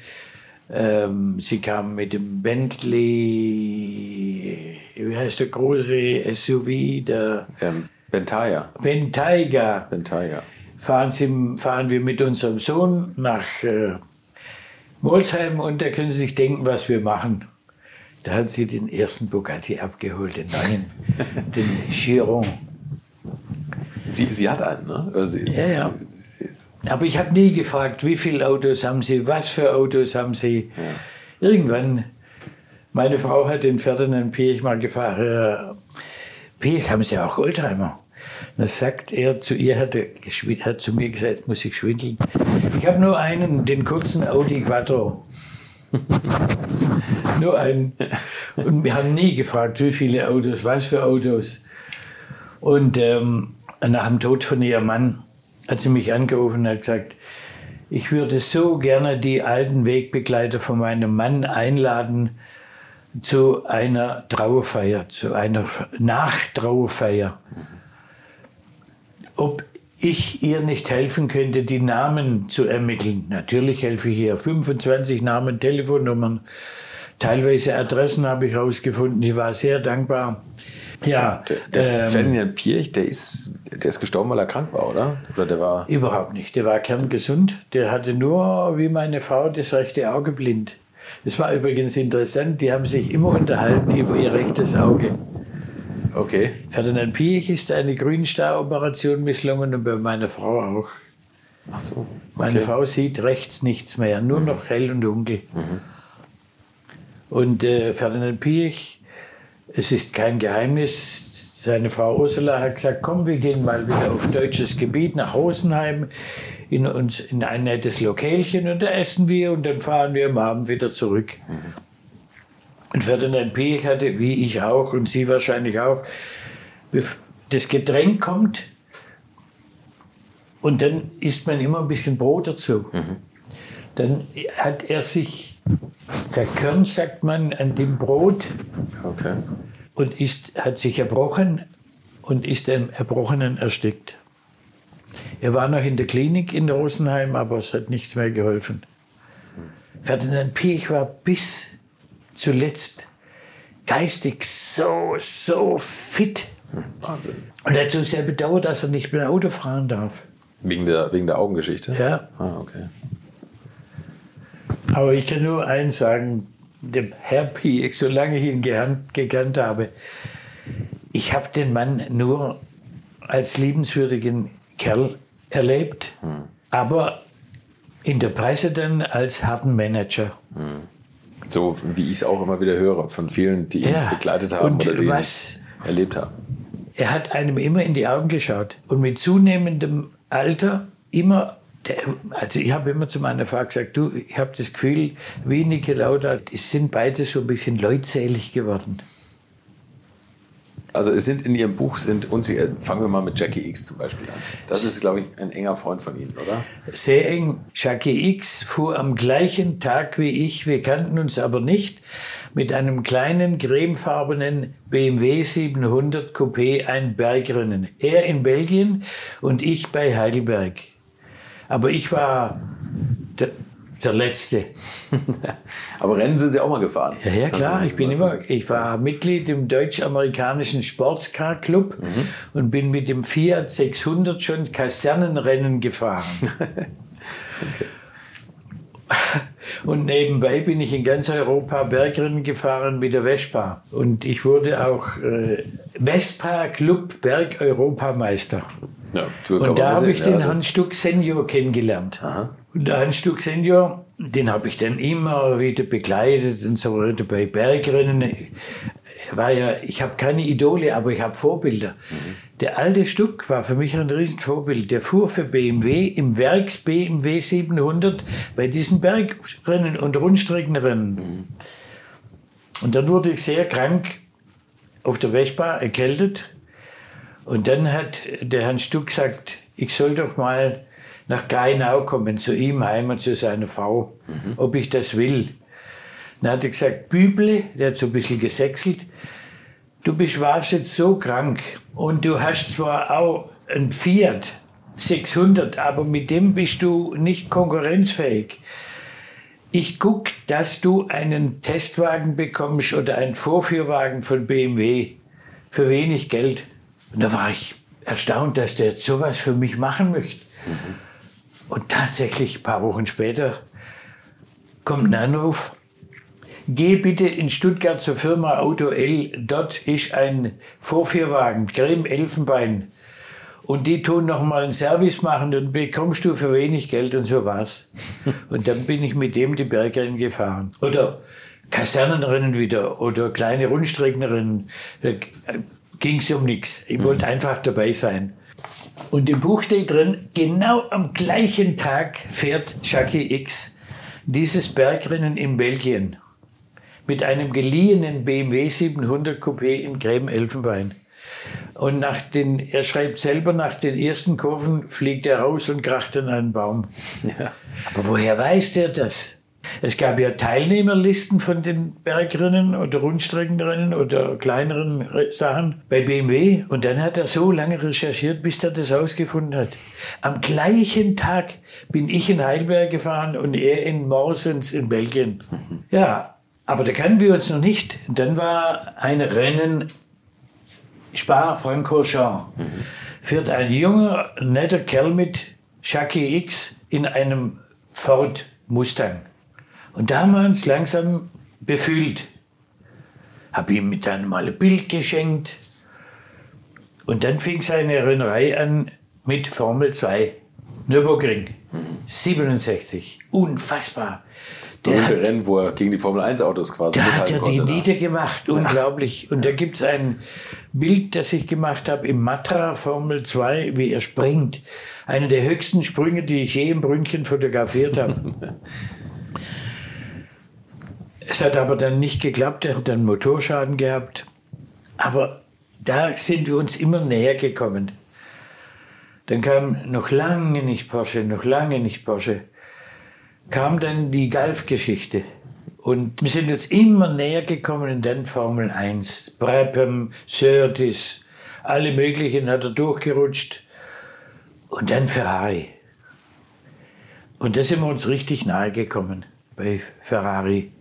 Speaker 1: Ähm, sie kamen mit dem Bentley, wie heißt der große SUV? Der
Speaker 2: ähm, Bentayga.
Speaker 1: Bentayga.
Speaker 2: Bentayga.
Speaker 1: Fahren, Sie, fahren wir mit unserem Sohn nach äh, Molsheim und da können Sie sich denken, was wir machen. Da hat sie den ersten Bugatti abgeholt, den neuen, den Chiron.
Speaker 2: Sie, sie hat einen, ne?
Speaker 1: Sie, ja, ja. Sie, Aber ich habe nie gefragt, wie viele Autos haben Sie, was für Autos haben Sie. Ja. Irgendwann, meine Frau hat den Ferdinand Piech mal gefragt, äh, Piech, haben Sie auch Oldtimer? Dann sagt er zu ihr, hat, er, hat zu mir gesagt, muss ich schwindeln. Ich habe nur einen, den kurzen Audi Quattro. nur einen. Und wir haben nie gefragt, wie viele Autos, was für Autos. Und ähm, nach dem Tod von ihrem Mann hat sie mich angerufen und hat gesagt, ich würde so gerne die alten Wegbegleiter von meinem Mann einladen zu einer Trauerfeier, zu einer Nachtrauerfeier. Ob ich ihr nicht helfen könnte, die Namen zu ermitteln. Natürlich helfe ich ihr. 25 Namen, Telefonnummern, teilweise Adressen habe ich herausgefunden. Ich war sehr dankbar. Ja,
Speaker 2: der, der ähm, Ferdinand Pirch, der ist, der ist gestorben, weil er krank war, oder? Oder der war
Speaker 1: überhaupt nicht. Der war kerngesund. Der hatte nur, wie meine Frau, das rechte Auge blind. Das war übrigens interessant. Die haben sich immer unterhalten über ihr rechtes Auge.
Speaker 2: Okay.
Speaker 1: Ferdinand Piech ist eine Grünstar-Operation misslungen und bei meiner Frau auch.
Speaker 2: Ach so. Okay.
Speaker 1: Meine Frau sieht rechts nichts mehr, nur mhm. noch hell und dunkel. Mhm. Und äh, Ferdinand Piech es ist kein Geheimnis, seine Frau Ursula hat gesagt, komm, wir gehen mal wieder auf deutsches Gebiet nach Rosenheim in, uns, in ein nettes Lokalchen und da essen wir und dann fahren wir am Abend wieder zurück. Mhm. Und Ferdinand Piech hatte, wie ich auch und Sie wahrscheinlich auch, das Getränk kommt und dann isst man immer ein bisschen Brot dazu. Mhm. Dann hat er sich verkörnt, sagt man, an dem Brot.
Speaker 2: Okay.
Speaker 1: Und ist, hat sich erbrochen und ist im Erbrochenen erstickt. Er war noch in der Klinik in Rosenheim, aber es hat nichts mehr geholfen. Ferdinand Piech war bis zuletzt geistig so, so fit.
Speaker 2: Wahnsinn.
Speaker 1: Und er hat so sehr bedauert, dass er nicht mehr Auto fahren darf.
Speaker 2: Wegen der, wegen der Augengeschichte?
Speaker 1: Ja.
Speaker 2: Ah, okay.
Speaker 1: Aber ich kann nur eins sagen, dem Herr Piek, solange ich ihn gekannt habe, ich habe den Mann nur als liebenswürdigen Kerl erlebt, hm. aber in der Presse dann als harten Manager. Hm.
Speaker 2: So wie ich es auch immer wieder höre von vielen, die ihn begleitet haben
Speaker 1: und
Speaker 2: oder die
Speaker 1: was,
Speaker 2: ihn erlebt haben.
Speaker 1: Er hat einem immer in die Augen geschaut und mit zunehmendem Alter immer Der, also ich habe immer zu meiner Frau gesagt, du, ich habe das Gefühl, wie Niki Lauda, die sind beide so ein bisschen leutselig geworden.
Speaker 2: Also es sind in Ihrem Buch sind unsicher, fangen wir mal mit Jackie X zum Beispiel an. Das ist, glaube ich, ein enger Freund von Ihnen, oder?
Speaker 1: Sehr eng. Jackie X fuhr am gleichen Tag wie ich, wir kannten uns aber nicht, mit einem kleinen cremefarbenen BMW 700 Coupé ein Bergrennen. Er in Belgien und ich bei Heidelberg. Aber ich war der, der Letzte.
Speaker 2: Aber Rennen sind Sie auch mal gefahren?
Speaker 1: Ja, ja klar. Ich bin immer, ich war Mitglied im deutsch-amerikanischen Sportscar Club mhm. und bin mit dem Fiat 600 schon Kasernenrennen gefahren. okay. Und nebenbei bin ich in ganz Europa Bergrennen gefahren mit der Vespa. Und ich wurde auch äh, Vespa Club Berg-Europameister. Ja, und da habe ich den ja, Hans Stuck Senior kennengelernt. Aha. Und der Hans Stuck Senior, den habe ich dann immer wieder begleitet und so weiter bei Bergrennen. War ja, ich habe keine Idole, aber ich habe Vorbilder. Mhm. Der alte Stuck war für mich ein Riesenvorbild. Der fuhr für BMW im Werks BMW 700 bei diesen Bergrennen und Rundstreckenrennen. Mhm. Und dann wurde ich sehr krank auf der Vespa, erkältet. Und dann hat der Herr Stuck gesagt, ich soll doch mal nach Gainau kommen, zu ihm heim und zu seiner Frau, mhm. ob ich das will. Dann hat er gesagt, Büble, der hat so ein bisschen gesächselt, du bist warst jetzt so krank und du hast zwar auch ein Fiat 600, aber mit dem bist du nicht konkurrenzfähig. Ich guck, dass du einen Testwagen bekommst oder einen Vorführwagen von BMW für wenig Geld. Und da war ich erstaunt, dass der sowas für mich machen möchte. Mhm. Und tatsächlich, ein paar Wochen später, kommt ein Anruf. Geh bitte in Stuttgart zur Firma Auto L. Dort ist ein Vorführwagen, Creme Elfenbein. Und die tun noch mal einen Service machen und bekommst du für wenig Geld und so war's. und dann bin ich mit dem die Bergrennen gefahren. Oder Kasernenrennen wieder oder kleine Rundstreckenrennen. Ging es um nichts. Ich wollte mhm. einfach dabei sein. Und im Buch steht drin, genau am gleichen Tag fährt Jackie X dieses Bergrennen in Belgien mit einem geliehenen BMW 700 Coupé in Gräben-Elfenbein. Und nach den, er schreibt selber, nach den ersten Kurven fliegt er raus und kracht in einen Baum. Ja. Aber woher weiß der das? Es gab ja Teilnehmerlisten von den Bergrennen oder Rundstreckenrennen oder kleineren Sachen bei BMW. Und dann hat er so lange recherchiert, bis er das ausgefunden hat. Am gleichen Tag bin ich in Heidelberg gefahren und er in Morsens in Belgien. Ja, aber da kannten wir uns noch nicht. Dann war ein Rennen Spa-Francorchamps. Führt ein junger, netter Kerl mit, Jackie X, in einem Ford Mustang. Und da haben wir uns langsam befühlt. Habe ihm mit dann mal ein Bild geschenkt. Und dann fing seine Rennerei an mit Formel 2. Nürburgring. 67. Unfassbar.
Speaker 2: Das berühmte Rennen, wo er gegen die Formel 1 Autos quasi
Speaker 1: Da hat er die ne? niedergemacht. Unglaublich. Und da gibt es ein Bild, das ich gemacht habe im Matra Formel 2, wie er springt. Einer der höchsten Sprünge, die ich je im Brünnchen fotografiert habe. Es hat aber dann nicht geklappt, er hat dann Motorschaden gehabt. Aber da sind wir uns immer näher gekommen. Dann kam noch lange nicht Porsche, noch lange nicht Porsche. Kam dann die Golf-Geschichte. Und wir sind uns immer näher gekommen in den Formel 1. Brabham, Surtees, alle möglichen hat er durchgerutscht. Und dann Ferrari. Und da sind wir uns richtig nahe gekommen bei Ferrari.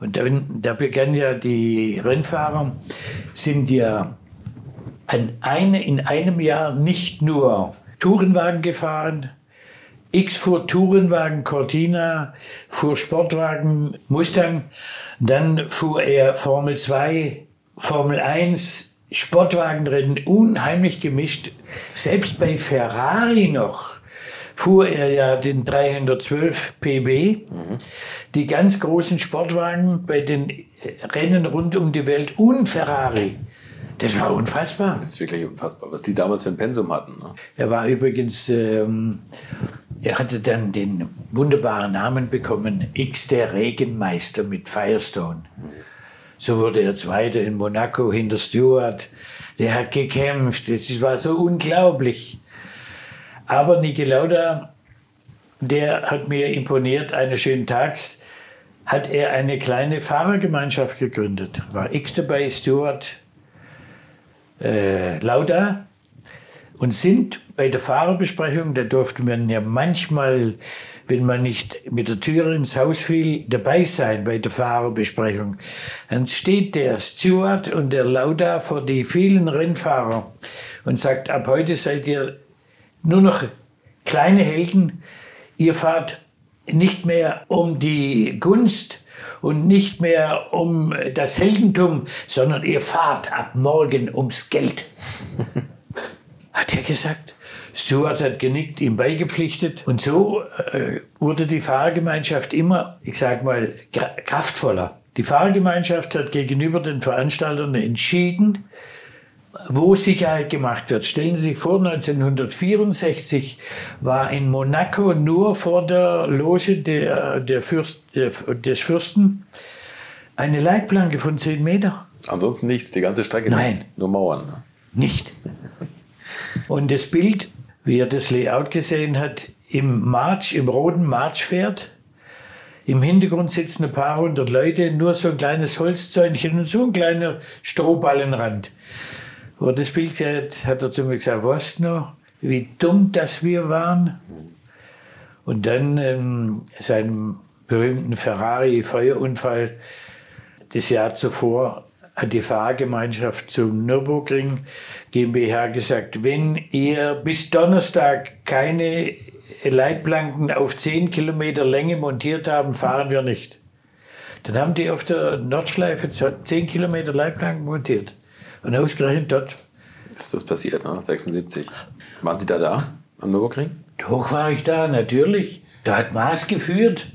Speaker 1: Und dann, da begann ja die Rennfahrer, sind ja an eine, in einem Jahr nicht nur Tourenwagen gefahren, X fuhr Tourenwagen Cortina, fuhr Sportwagen Mustang, dann fuhr er Formel 2, Formel 1, Sportwagenrennen, unheimlich gemischt. Selbst bei Ferrari noch fuhr er ja den 312 PB. Mhm. Die ganz großen Sportwagen bei den Rennen rund um die Welt und Ferrari. Das war unfassbar.
Speaker 2: Das ist wirklich unfassbar, was die damals für ein Pensum hatten. Ne?
Speaker 1: Er war übrigens, ähm, er hatte dann den wunderbaren Namen bekommen, X der Regenmeister mit Firestone. So wurde er Zweiter in Monaco hinter Stewart. Der hat gekämpft. Das war so unglaublich. Aber Niki Lauda, der hat mir imponiert. Eines schönen Tags hat er eine kleine Fahrergemeinschaft gegründet. War X dabei, Stewart, äh, Lauda und sind bei der Fahrerbesprechung, da durfte man ja manchmal, wenn man nicht mit der Tür ins Haus fiel, dabei sein bei der Fahrerbesprechung. Dann steht der Stewart und der Lauda vor die vielen Rennfahrer und sagt, ab heute seid ihr nur noch kleine Helden. Ihr fahrt nicht mehr um die Gunst und nicht mehr um das Heldentum, sondern ihr fahrt ab morgen ums Geld. Hat er gesagt. Stuart hat genickt, ihm beigepflichtet. Und so äh, wurde die Fahrgemeinschaft immer, ich sag mal, kraftvoller. Die Fahrgemeinschaft hat gegenüber den Veranstaltern entschieden, wo Sicherheit gemacht wird. Stellen Sie sich vor, 1964 war in Monaco nur vor der Loge der, der Fürst, des Fürsten eine Leitplanke von 10 Meter.
Speaker 2: Ansonsten nichts, die ganze Strecke
Speaker 1: Nein.
Speaker 2: nichts, nur Mauern. Ne?
Speaker 1: Nicht. Und das Bild, wie er das Layout gesehen hat, im March, im roten Marchpferd, im Hintergrund sitzen ein paar hundert Leute, nur so ein kleines Holzzäunchen und so ein kleiner Strohballenrand. Er das Bild gesehen hat, hat er zu mir gesagt, weißt du noch, wie dumm das wir waren? Und dann ähm, seinem berühmten Ferrari-Feuerunfall das Jahr zuvor hat die Fahrgemeinschaft zum Nürburgring GmbH gesagt, wenn ihr bis Donnerstag keine Leitplanken auf 10 Kilometer Länge montiert haben, fahren wir nicht. Dann haben die auf der Nordschleife 10 Kilometer Leitplanken montiert. Und ausgerechnet dort.
Speaker 2: Ist das passiert, ne? 76. Waren Sie da da am Nürburgring?
Speaker 1: Doch war ich da, natürlich. Da hat Maß geführt.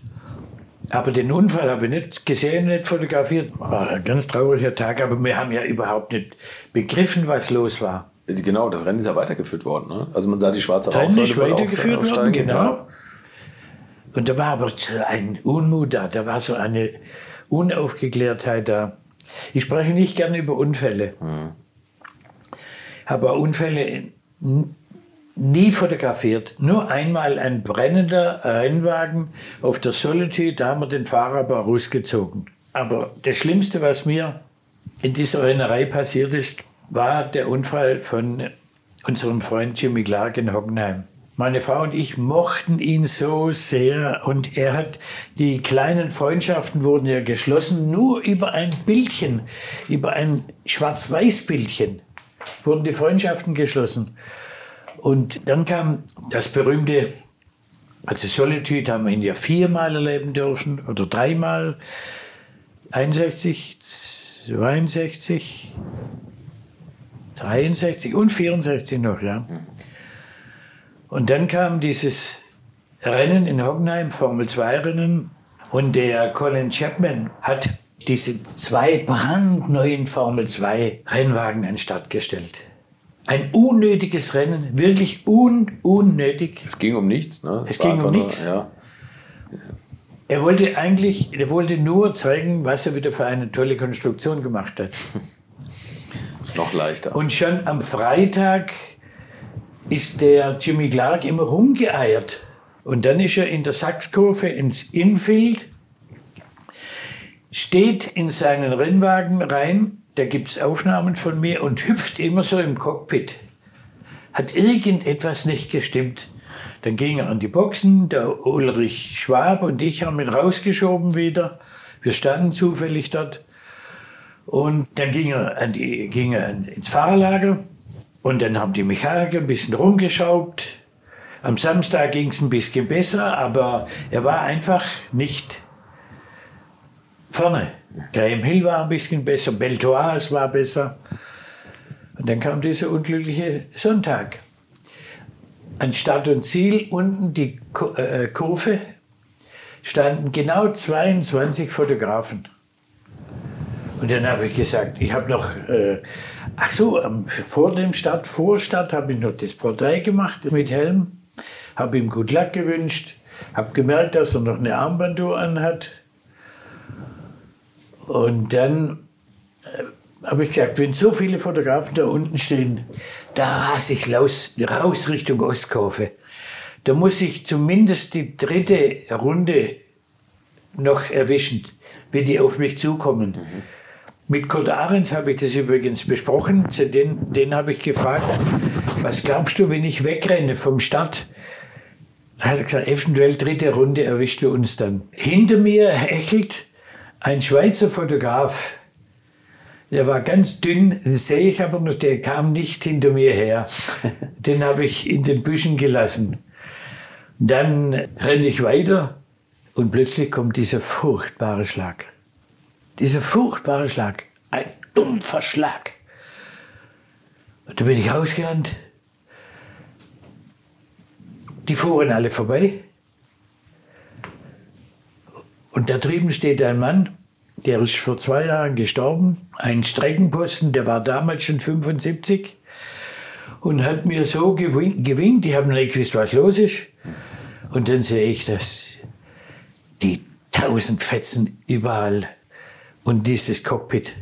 Speaker 1: Aber den Unfall habe ich nicht gesehen, nicht fotografiert. War ein ganz trauriger Tag, aber wir haben ja überhaupt nicht begriffen, was los war.
Speaker 2: Genau, das Rennen ist ja weitergeführt worden. Ne? Also man sah die schwarze
Speaker 1: Rennen ist
Speaker 2: Rauchsäule
Speaker 1: weitergeführt
Speaker 2: auf,
Speaker 1: worden, genau.
Speaker 2: Ja.
Speaker 1: Und da war aber ein Unmut da, da war so eine Unaufgeklärtheit da. Ich spreche nicht gerne über Unfälle. Habe Unfälle nie fotografiert. Nur einmal ein brennender Rennwagen auf der Solitude, da haben wir den Fahrer aber rausgezogen. Aber das Schlimmste, was mir in dieser Rennerei passiert ist, war der Unfall von unserem Freund Jimmy Clark in Hockenheim. Meine Frau und ich mochten ihn so sehr und er hat, die kleinen Freundschaften wurden ja geschlossen, nur über ein Bildchen, über ein Schwarz-Weiß-Bildchen wurden die Freundschaften geschlossen. Und dann kam das berühmte, also Solitude haben wir ihn ja viermal erleben dürfen oder dreimal, 61, 62, 63 und 64 noch, ja. Und dann kam dieses Rennen in Hockenheim, Formel 2 Rennen, und der Colin Chapman hat diese zwei brandneuen Formel 2 Rennwagen an den Start gestellt. Ein unnötiges Rennen, wirklich un unnötig.
Speaker 2: Es ging um nichts. Ne?
Speaker 1: Es
Speaker 2: war
Speaker 1: ging um
Speaker 2: einfach nur-
Speaker 1: nichts.
Speaker 2: Ja.
Speaker 1: Er wollte eigentlich, er wollte nur zeigen, was er wieder für eine tolle Konstruktion gemacht hat.
Speaker 2: Noch leichter.
Speaker 1: Und schon am Freitag ist der Jimmy Clark immer rumgeeiert. Und dann ist er in der Sachskurve ins Infield, steht in seinen Rennwagen rein, da gibt es Aufnahmen von mir und hüpft immer so im Cockpit. Hat irgendetwas nicht gestimmt. Dann ging er an die Boxen, der Ulrich Schwab und ich haben ihn rausgeschoben wieder. Wir standen zufällig dort. Und dann ging er, die, ging er ins Fahrerlager und dann haben die Mechaniker ein bisschen rumgeschraubt. Am Samstag ging es ein bisschen besser, aber er war einfach nicht vorne. Graham Hill war ein bisschen besser, Beltoise war besser. Und dann kam dieser unglückliche Sonntag. An Start und Ziel unten die äh, Kurve standen genau 22 Fotografen. Und dann habe ich gesagt, ich habe noch äh, Ach so, ähm, vor dem Start, vor Start habe ich noch das Porträt gemacht mit Helm, habe ihm gut Luck gewünscht, habe gemerkt, dass er noch eine Armbanduhr anhat. Und dann äh, habe ich gesagt, wenn so viele Fotografen da unten stehen, da rase ich raus, raus Richtung Ostkurve. Da muss ich zumindest die dritte Runde noch erwischen, wenn die auf mich zukommen. Mhm. Mit Kurt Ahrens habe ich das übrigens besprochen. Den, den habe ich gefragt, was glaubst du, wenn ich wegrenne vom Start? Da hat er gesagt, eventuell dritte Runde erwischt du uns dann. Hinter mir hechelt ein Schweizer Fotograf. Der war ganz dünn, das sehe ich aber noch, der kam nicht hinter mir her. Den habe ich in den Büschen gelassen. Dann renne ich weiter und plötzlich kommt dieser furchtbare Schlag. Dieser furchtbare Schlag. Ein dumpfer Schlag. Und da bin ich rausgerannt. Die fuhren alle vorbei. Und da drüben steht ein Mann, der ist vor zwei Jahren gestorben. Ein Streckenposten, der war damals schon 75 und hat mir so gewinkt. Ich habe nicht gewusst, was los ist. Und dann sehe ich, dass die tausend Fetzen überall und dieses Cockpit,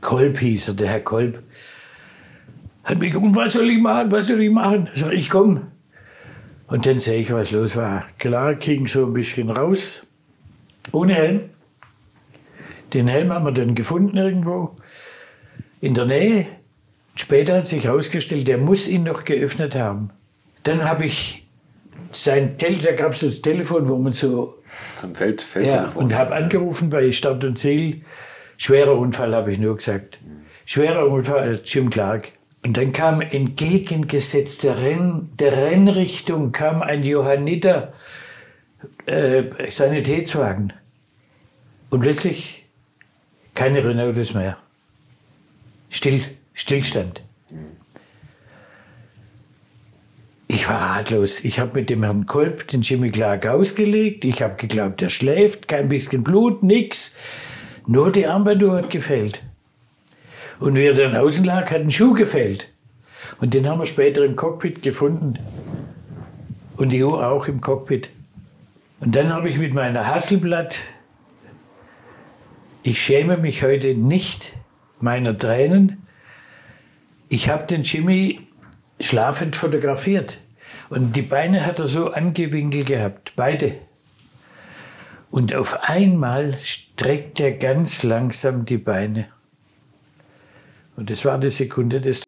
Speaker 1: Kolb hieß er, der Herr Kolb, hat mich gefragt, was soll ich machen, was soll ich machen? Sag ich, komm. Und dann sehe ich, was los war. Klar, ging so ein bisschen raus, ohne Helm. Den Helm haben wir dann gefunden irgendwo in der Nähe. Später hat sich herausgestellt, der muss ihn noch geöffnet haben. Dann habe ich sein Telefon, da gab es das Telefon, wo man so
Speaker 3: zum Feld, Feldtelefon.
Speaker 1: Ja, und habe angerufen bei Start und Ziel. Schwerer Unfall, habe ich nur gesagt. Schwerer Unfall, Jim Clark. Und dann kam entgegengesetzt der, Renn, der Rennrichtung kam ein Johanniter äh, Sanitätswagen. Und plötzlich keine Renaults mehr. Still, Stillstand. Ich war ratlos. Ich habe mit dem Herrn Kolb den Jimmy Clark ausgelegt. Ich habe geglaubt, er schläft, kein bisschen Blut, nix. Nur die Armbanduhr hat gefällt. Und wie er dann außen lag, hat ein Schuh gefällt. Und den haben wir später im Cockpit gefunden. Und die Uhr auch im Cockpit. Und dann habe ich mit meiner Hasselblatt, ich schäme mich heute nicht meiner Tränen, ich habe den Jimmy schlafend fotografiert. Und die Beine hat er so angewinkelt gehabt, beide. Und auf einmal streckt er ganz langsam die Beine. Und das war die Sekunde des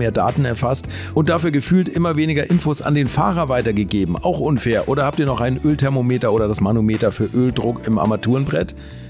Speaker 2: mehr Daten erfasst und dafür gefühlt immer weniger Infos an den Fahrer weitergegeben. Auch unfair. Oder habt ihr noch ein Ölthermometer oder das Manometer für Öldruck im Armaturenbrett?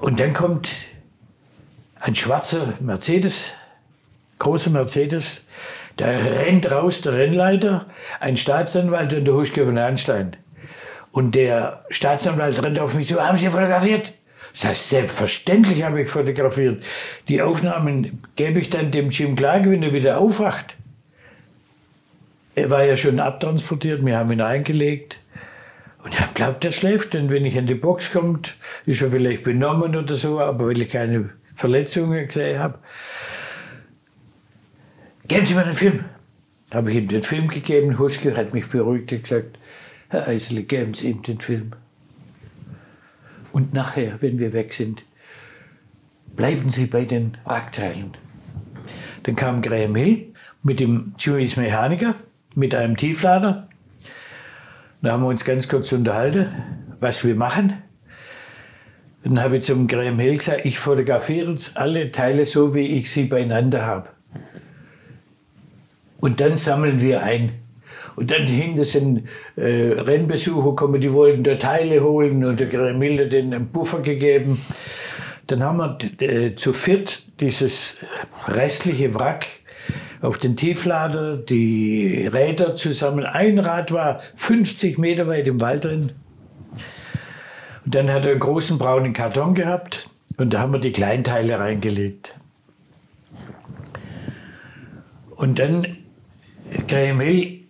Speaker 1: Und dann kommt ein schwarzer Mercedes, großer Mercedes, der rennt raus, der Rennleiter, ein Staatsanwalt und der Huschke von Einstein. Und der Staatsanwalt rennt auf mich zu, haben Sie fotografiert? Das heißt, selbstverständlich habe ich fotografiert. Die Aufnahmen gebe ich dann dem Jim Clark, wenn er wieder aufwacht. Er war ja schon abtransportiert, wir haben ihn eingelegt. Und ich habe glaubt, der schläft, denn wenn ich in die Box kommt, ist er vielleicht benommen oder so, aber weil ich keine Verletzungen gesehen habe. Geben Sie mir den Film. Habe ich ihm den Film gegeben. Huschke hat mich beruhigt und gesagt, Herr Eisele, geben Sie ihm den Film. Und nachher, wenn wir weg sind, bleiben Sie bei den Wrackteilen. Dann kam Graham Hill mit dem Jewish Mechaniker, mit einem Tieflader. Da haben wir uns ganz kurz unterhalten, was wir machen. Dann habe ich zum Graham Hill gesagt, ich fotografiere uns alle Teile so, wie ich sie beieinander habe. Und dann sammeln wir ein. Und dann hinter sind äh, Rennbesucher gekommen, die wollten da Teile holen und der Graham Hill hat denen einen Puffer gegeben. Dann haben wir äh, zu viert dieses restliche Wrack auf den Tieflader, die Räder zusammen. Ein Rad war 50 Meter weit im Wald drin. Und dann hat er einen großen braunen Karton gehabt und da haben wir die Kleinteile reingelegt. Und dann Graham Hill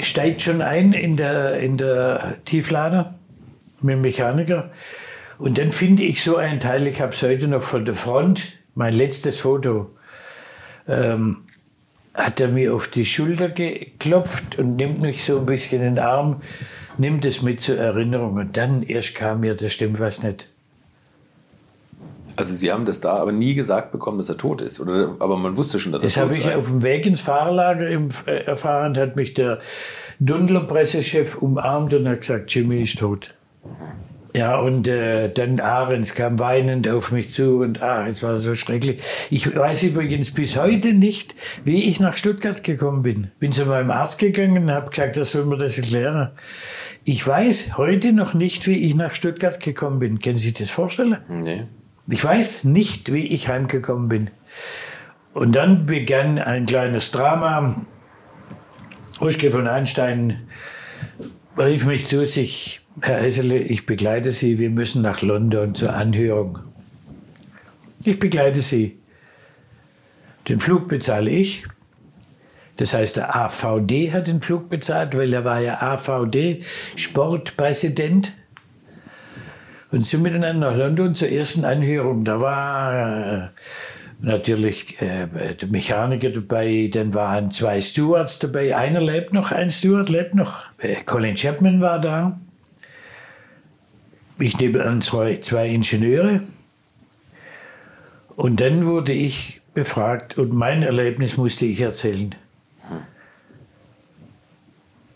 Speaker 1: steigt schon ein in der, in der Tieflader mit dem Mechaniker. Und dann finde ich so ein Teil, ich habe es heute noch von der Front, mein letztes Foto. Ähm, hat er mir auf die Schulter geklopft und nimmt mich so ein bisschen in den Arm, nimmt es mit zur Erinnerung. Und dann erst kam mir, das stimmt was nicht.
Speaker 2: Also Sie haben das da aber nie gesagt bekommen, dass er tot ist, oder? Aber man wusste schon, dass
Speaker 1: das
Speaker 2: er tot
Speaker 1: ist. Das habe ich auf dem Weg ins Fahrerlager erfahren, hat mich der Dundler-Pressechef umarmt und hat gesagt, Jimmy ist tot. Ja, und äh, dann Ahrens kam weinend auf mich zu und ah, es war so schrecklich. Ich weiß übrigens bis heute nicht, wie ich nach Stuttgart gekommen bin. Bin zu meinem Arzt gegangen und habe gesagt, das soll mir das erklären. Ich weiß heute noch nicht, wie ich nach Stuttgart gekommen bin. Können Sie sich das vorstellen?
Speaker 2: Nee.
Speaker 1: Ich weiß nicht, wie ich heimgekommen bin. Und dann begann ein kleines Drama. Uschke von Einstein rief mich zu sich, Herr Hessele, ich begleite Sie, wir müssen nach London zur Anhörung. Ich begleite Sie. Den Flug bezahle ich. Das heißt, der AVD hat den Flug bezahlt, weil er war ja AVD-Sportpräsident. Und sind miteinander nach London zur ersten Anhörung. Da war äh, natürlich äh, der Mechaniker dabei, dann waren zwei Stewards dabei. Einer lebt noch, ein Steward lebt noch. Äh, Colin Chapman war da. Ich nehme an zwei, zwei Ingenieure. Und dann wurde ich befragt und mein Erlebnis musste ich erzählen.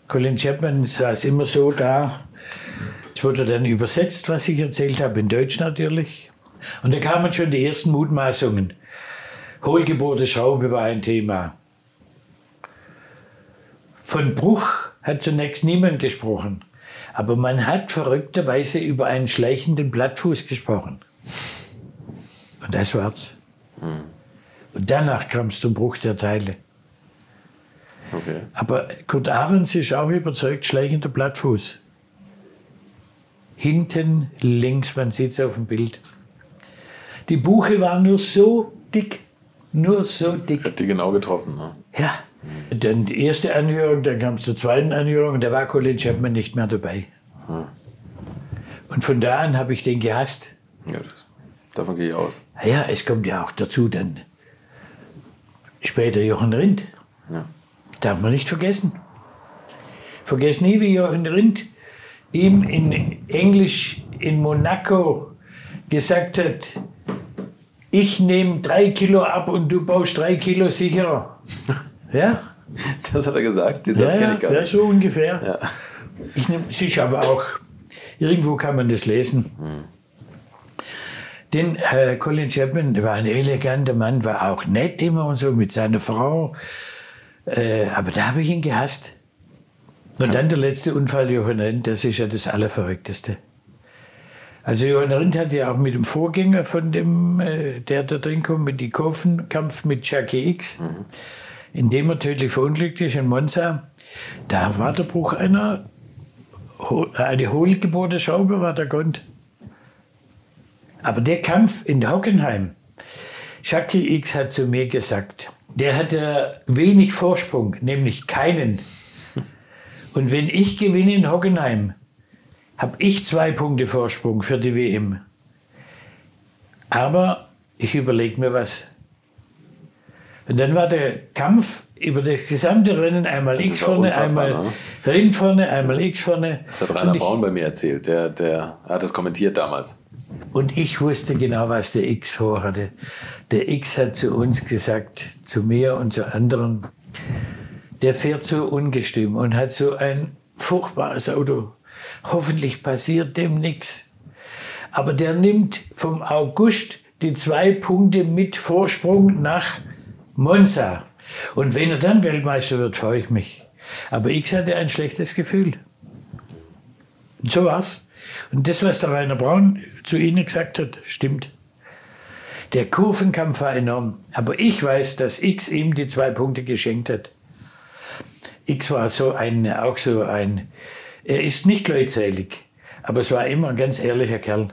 Speaker 1: Colin Chapman saß immer so da. Es wurde dann übersetzt, was ich erzählt habe, in Deutsch natürlich. Und da kamen schon die ersten Mutmaßungen. Hohlgebohrte Schraube war ein Thema. Von Bruch hat zunächst niemand gesprochen. Aber man hat verrückterweise über einen schleichenden Blattfuß gesprochen. Und das war's. Hm. Und danach kam es zum Bruch der Teile.
Speaker 2: Okay.
Speaker 1: Aber Kurt Ahrens ist auch überzeugt, schleichender Blattfuß. Hinten links, man sieht es auf dem Bild. Die Buche war nur so dick, nur so dick.
Speaker 2: Hat die genau getroffen, ne?
Speaker 1: Ja. Dann die erste Anhörung, dann kam es zur zweiten Anhörung und da war Colin Chapman nicht mehr dabei.
Speaker 2: Hm.
Speaker 1: Und von da an habe ich den gehasst.
Speaker 2: Ja, das, davon gehe ich aus.
Speaker 1: Ja, es kommt ja auch dazu dann später Jochen Rindt.
Speaker 2: Ja.
Speaker 1: Darf man nicht vergessen. Vergesst nie, wie Jochen Rindt ihm in Englisch in Monaco gesagt hat, ich nehme drei Kilo ab und du baust drei Kilo sicherer. Ja?
Speaker 2: Das hat er gesagt, den
Speaker 1: Ja,
Speaker 2: Satz kenne
Speaker 1: ja,
Speaker 2: ich gar
Speaker 1: ja,
Speaker 2: nicht.
Speaker 1: so ungefähr.
Speaker 2: Ja.
Speaker 1: Ich nehm, ist aber auch, irgendwo kann man das lesen. Den äh, Colin Chapman war ein eleganter Mann, war auch nett immer und so mit seiner Frau. Äh, aber da habe ich ihn gehasst. Und dann der letzte Unfall, Johann Rindt, das ist ja das Allerverrückteste. Also Johann Rindt hat ja auch mit dem Vorgänger von dem, äh, der da drin kommt, mit dem Kurvenkampf mit Jackie X, in dem er tödlich verunglückt ist in Monza, da war der Bruch einer, eine hohlgebohrte Schraube war der Grund. Aber der Kampf in Hockenheim, Jackie X hat zu mir gesagt, der hatte wenig Vorsprung, nämlich keinen. Und wenn ich gewinne in Hockenheim, habe ich zwei Punkte Vorsprung für die WM. Aber ich überlege mir was. Und dann war der Kampf über das gesamte Rennen einmal X vorne, einmal
Speaker 2: ne?
Speaker 1: Rind vorne, einmal X vorne.
Speaker 2: Das hat Rainer
Speaker 1: ich-
Speaker 2: Braun bei mir erzählt. Der, der hat das kommentiert damals.
Speaker 1: Und ich wusste genau, was der X vorhatte. Der X hat zu uns gesagt, zu mir und zu anderen, der fährt so ungestüm und hat so ein furchtbares Auto. Hoffentlich passiert dem nichts. Aber der nimmt vom August die zwei Punkte mit Vorsprung nach Monza. Und wenn er dann Weltmeister wird, freue ich mich. Aber X hatte ein schlechtes Gefühl. Und so war's. Und das, was der Rainer Braun zu Ihnen gesagt hat, stimmt. Der Kurvenkampf war enorm. Aber ich weiß, dass X ihm die zwei Punkte geschenkt hat. X war so ein, auch so ein, er ist nicht leutselig, aber es war immer ein ganz ehrlicher Kerl.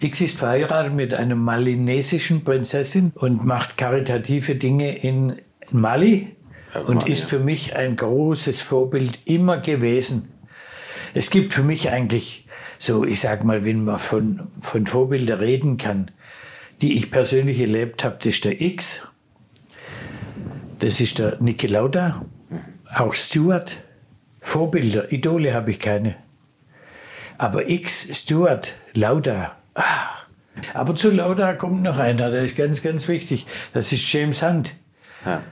Speaker 1: X ist verheiratet mit einer malinesischen Prinzessin und macht karitative Dinge in Mali
Speaker 2: Ja,
Speaker 1: und
Speaker 2: Mali,
Speaker 1: ist für mich ein großes Vorbild immer gewesen. Es gibt für mich eigentlich so, ich sag mal, wenn man von, von Vorbildern reden kann, die ich persönlich erlebt habe, das ist der X, das ist der Niki Lauda, auch Stuart. Vorbilder, Idole habe ich keine. Aber X, Stuart, Lauda. Ah. Aber zu Lauda kommt noch einer, der ist ganz, ganz wichtig. Das ist James Hunt.
Speaker 2: Ja,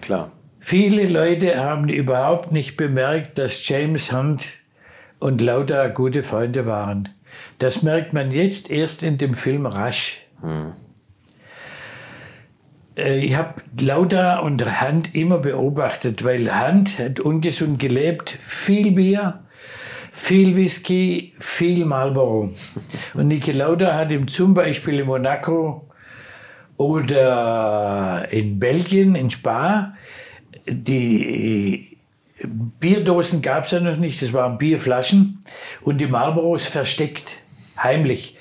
Speaker 2: klar.
Speaker 1: Viele Leute haben überhaupt nicht bemerkt, dass James Hunt und Lauda gute Freunde waren. Das merkt man jetzt erst in dem Film Rush. Äh, Ich habe Lauda und Hunt immer beobachtet, weil Hunt hat ungesund gelebt, viel Bier, viel Whisky, viel Marlboro. Und Niki Lauda hat ihm zum Beispiel in Monaco oder in Belgien, in Spa, die Bierdosen gab es ja noch nicht, das waren Bierflaschen und die Marlboros versteckt, heimlich.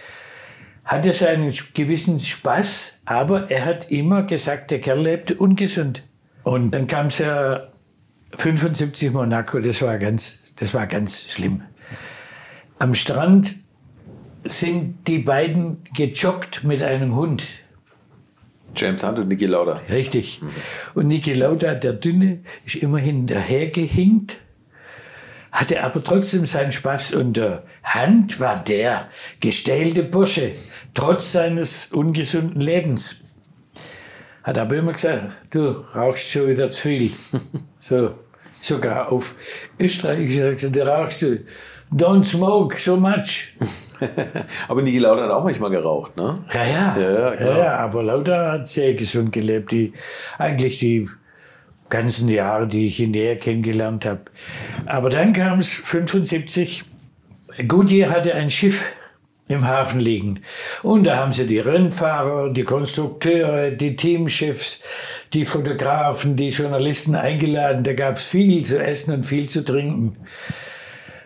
Speaker 1: Hatte seinen gewissen Spaß, aber er hat immer gesagt, der Kerl lebte ungesund. Und dann kam es ja 75 Monaco, das war ganz, das war ganz schlimm. Am Strand sind die beiden gejoggt mit einem Hund.
Speaker 2: James Hunt und Niki Lauda.
Speaker 1: Richtig. Und Niki Lauda, der Dünne, ist immer hinterhergehinkt, hatte aber trotzdem seinen Spaß. Und der Hand war der gestählte Bursche, trotz seines ungesunden Lebens. Hat aber immer gesagt, du rauchst schon wieder zu viel. so, sogar auf Österreichisch gesagt, rauchst du. Don't smoke so much.
Speaker 2: Aber Niki Lauda hat auch manchmal geraucht, ne?
Speaker 1: Ja, ja.
Speaker 2: Ja, ja, genau.
Speaker 1: ja, aber Lauda hat sehr gesund gelebt. Die, eigentlich die ganzen Jahre, die ich ihn näher kennengelernt habe. Aber dann kam es 75. Goodyear hatte ein Schiff im Hafen liegen. Und da haben sie die Rennfahrer, die Konstrukteure, die Teamchefs, die Fotografen, die Journalisten eingeladen. Da gab es viel zu essen und viel zu trinken.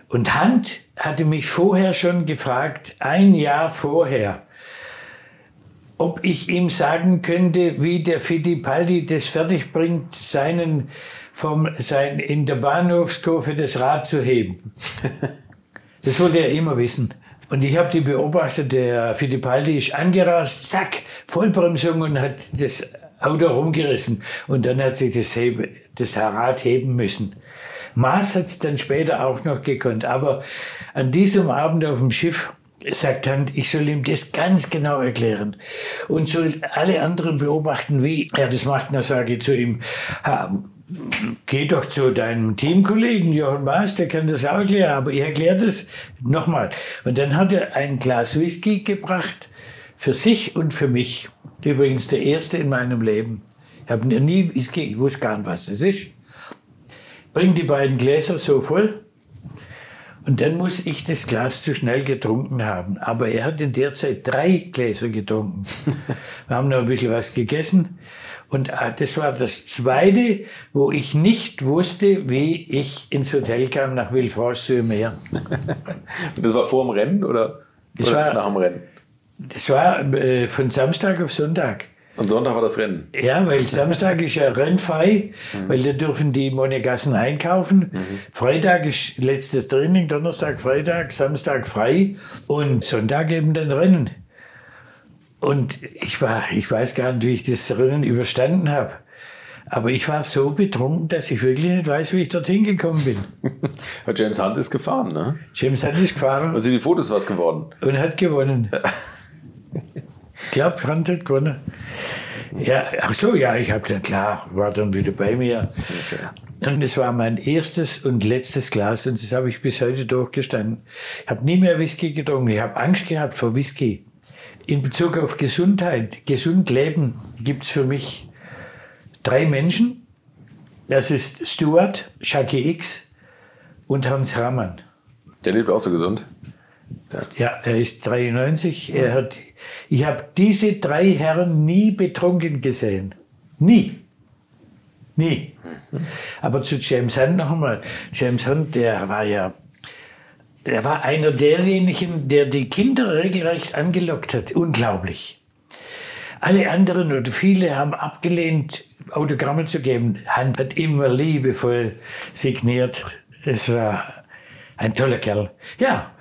Speaker 1: Und Hunt hatte mich vorher schon gefragt, ein Jahr vorher, ob ich ihm sagen könnte, wie der Fittipaldi das fertigbringt, seinen vom, sein, in der Bahnhofskurve das Rad zu heben. Das wollte er immer wissen. Und ich habe die beobachtet, der Fittipaldi ist angerast, zack, Vollbremsung und hat das Auto rumgerissen. Und dann hat sich das, Hebe, das Rad heben müssen. Maas hat es dann später auch noch gekonnt. Aber an diesem Abend auf dem Schiff sagt Hand, ich soll ihm das ganz genau erklären und soll alle anderen beobachten, wie er das macht. Und dann sage ich zu ihm, geh doch zu deinem Teamkollegen Johann Maas, der kann das auch erklären, aber ich erkläre das nochmal. Und dann hat er ein Glas Whisky gebracht, für sich und für mich. Übrigens der erste in meinem Leben. Ich habe nie Whisky, ich wusste gar nicht, was das ist. Bring die beiden Gläser so voll. Und dann muss ich das Glas zu schnell getrunken haben. Aber er hat in der Zeit drei Gläser getrunken. Wir haben noch ein bisschen was gegessen. Und äh, das war das zweite, wo ich nicht wusste, wie ich ins Hotel kam nach Villefranche-sur-Mer.
Speaker 2: das war vor dem Rennen oder,
Speaker 1: das
Speaker 2: oder
Speaker 1: war,
Speaker 2: nach dem Rennen?
Speaker 1: Das war äh, von Samstag auf Sonntag.
Speaker 2: Und Sonntag war das Rennen?
Speaker 1: Ja, weil Samstag ist ja rennfrei, mhm. weil da dürfen die Monegassen einkaufen. Mhm. Freitag ist letztes Training, Donnerstag, Freitag, Samstag frei und Sonntag eben dann Rennen. Und ich war, ich weiß gar nicht, wie ich das Rennen überstanden habe. Aber ich war so betrunken, dass ich wirklich nicht weiß, wie ich dorthin gekommen bin.
Speaker 2: James Hunt ist gefahren, ne?
Speaker 1: James Hunt ist gefahren.
Speaker 2: Und sind die Fotos was geworden?
Speaker 1: Und hat gewonnen. ich glaube, Hunt hat gewonnen. Ja, ach so, ja, ich habe dann klar, war dann wieder bei mir. Okay. Und es war mein erstes und letztes Glas und das habe ich bis heute durchgestanden. Ich habe nie mehr Whisky getrunken. Ich habe Angst gehabt vor Whisky in Bezug auf Gesundheit, gesund leben, gibt es für mich drei Menschen. Das ist Stuart, Shaki X und Hans Hermann.
Speaker 2: Der lebt auch so gesund?
Speaker 1: Ja, er ist 93. Er hat, ich habe diese drei Herren nie betrunken gesehen. Nie. Nie. Aber zu James Hunt noch einmal. James Hunt, der war ja er war einer derjenigen, der die Kinder regelrecht angelockt hat. Unglaublich. Alle anderen oder viele haben abgelehnt, Autogramme zu geben. Hand hat immer liebevoll signiert. Es war ein toller Kerl. Ja.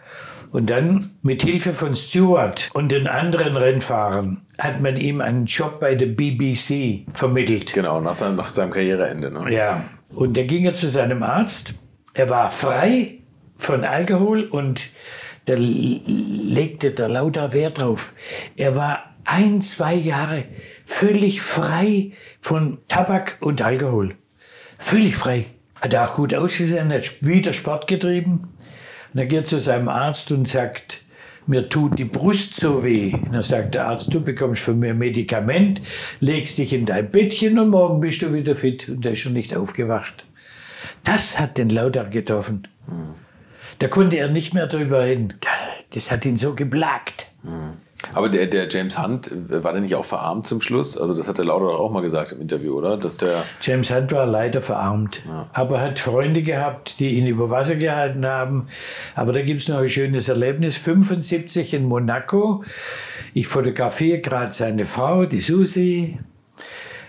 Speaker 1: Und dann mit Hilfe von Stewart und den anderen Rennfahrern hat man ihm einen Job bei der BBC vermittelt.
Speaker 2: Genau, nach seinem, nach seinem Karriereende. Ne?
Speaker 1: Ja. Und da ging er zu seinem Arzt. Er war frei von Alkohol und da legte der lauter Wert drauf. Er war ein, zwei Jahre völlig frei von Tabak und Alkohol. Völlig frei. Hat auch gut ausgesehen, hat wieder Sport getrieben. Und er geht zu seinem Arzt und sagt, mir tut die Brust so weh. Und dann sagt der Arzt, du bekommst von mir Medikament, legst dich in dein Bettchen und morgen bist du wieder fit. Und er ist schon nicht aufgewacht. Das hat den Lauter getroffen. Hm. Da konnte er nicht mehr drüber reden. Das hat ihn so geplagt.
Speaker 2: Aber der, der James Hunt, äh, war der nicht auch verarmt zum Schluss? Also das hat der Lauder auch mal gesagt im Interview, oder? Dass der
Speaker 1: James Hunt war leider verarmt. Ja. Aber hat Freunde gehabt, die ihn über Wasser gehalten haben. Aber da gibt es noch ein schönes Erlebnis. 75 in Monaco. Ich fotografiere gerade seine Frau, die Susi.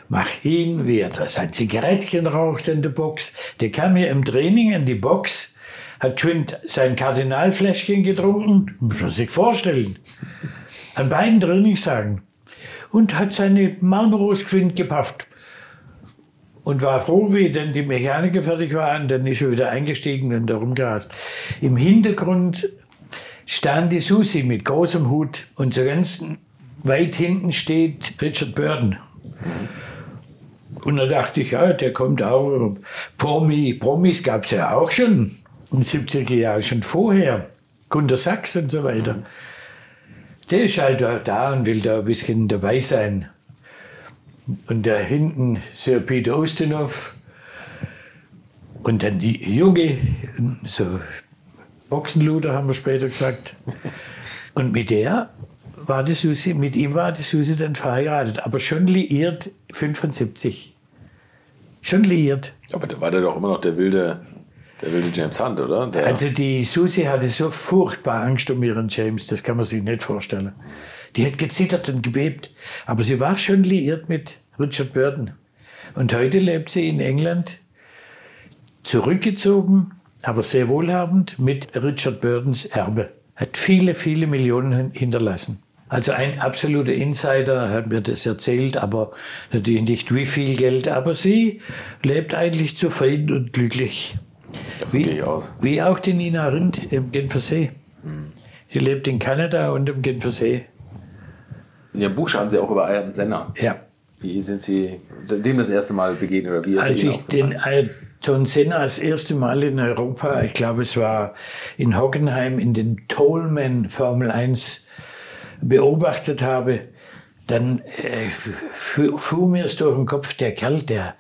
Speaker 1: Mach ihn, wie er sein Zigarettchen raucht in der Box. Der kam mir im Training in die Box hat Quint sein Kardinalfläschchen getrunken, muss man sich vorstellen, an beiden Trainingstagen. Und hat seine Marlboros Quint gepafft. Und war froh, wie denn die Mechaniker fertig waren, dann ist er wieder eingestiegen und darum gerast. Im Hintergrund stand die Susi mit großem Hut und so ganz weit hinten steht Richard Burton. Und da dachte ich, ja, der kommt auch. Promi, Promis gab es ja auch schon in den 70er Jahren, schon vorher, Gunter Sachs und so weiter. Der ist halt da und will da ein bisschen dabei sein. Und da hinten Sir Peter Ustinov und dann die Junge, so Boxenluder haben wir später gesagt. Und mit der war die Susi, mit ihm war die Susi dann verheiratet, aber schon liiert 75. Schon liiert.
Speaker 2: Aber da war der doch immer noch der wilde der wilde James Hunt, oder? Der
Speaker 1: also die Susi hatte so furchtbar Angst um ihren James, das kann man sich nicht vorstellen. Die hat gezittert und gebebt, aber sie war schon liiert mit Richard Burton. Und heute lebt sie in England, zurückgezogen, aber sehr wohlhabend mit Richard Burtons Erbe. Hat viele, viele Millionen hinterlassen. Also ein absoluter Insider hat mir das erzählt, aber natürlich nicht wie viel Geld. Aber sie lebt eigentlich zufrieden und glücklich.
Speaker 2: Davon wie.
Speaker 1: Wie auch die Nina Rind im Genfersee.
Speaker 2: Hm.
Speaker 1: Sie lebt in Kanada und im Genfersee.
Speaker 2: In Ihrem Buch schreiben Sie auch über Ayrton Senna.
Speaker 1: Ja.
Speaker 2: Wie sind Sie dem das erste Mal begegnet? Oder wie ist
Speaker 1: Als
Speaker 2: Ihnen
Speaker 1: ich den Ayrton Senna das erste Mal in Europa, ich glaube es war in Hockenheim in den Tolman Formel 1 beobachtet habe, dann äh, fuhr mir es durch den Kopf, der Kerl, der,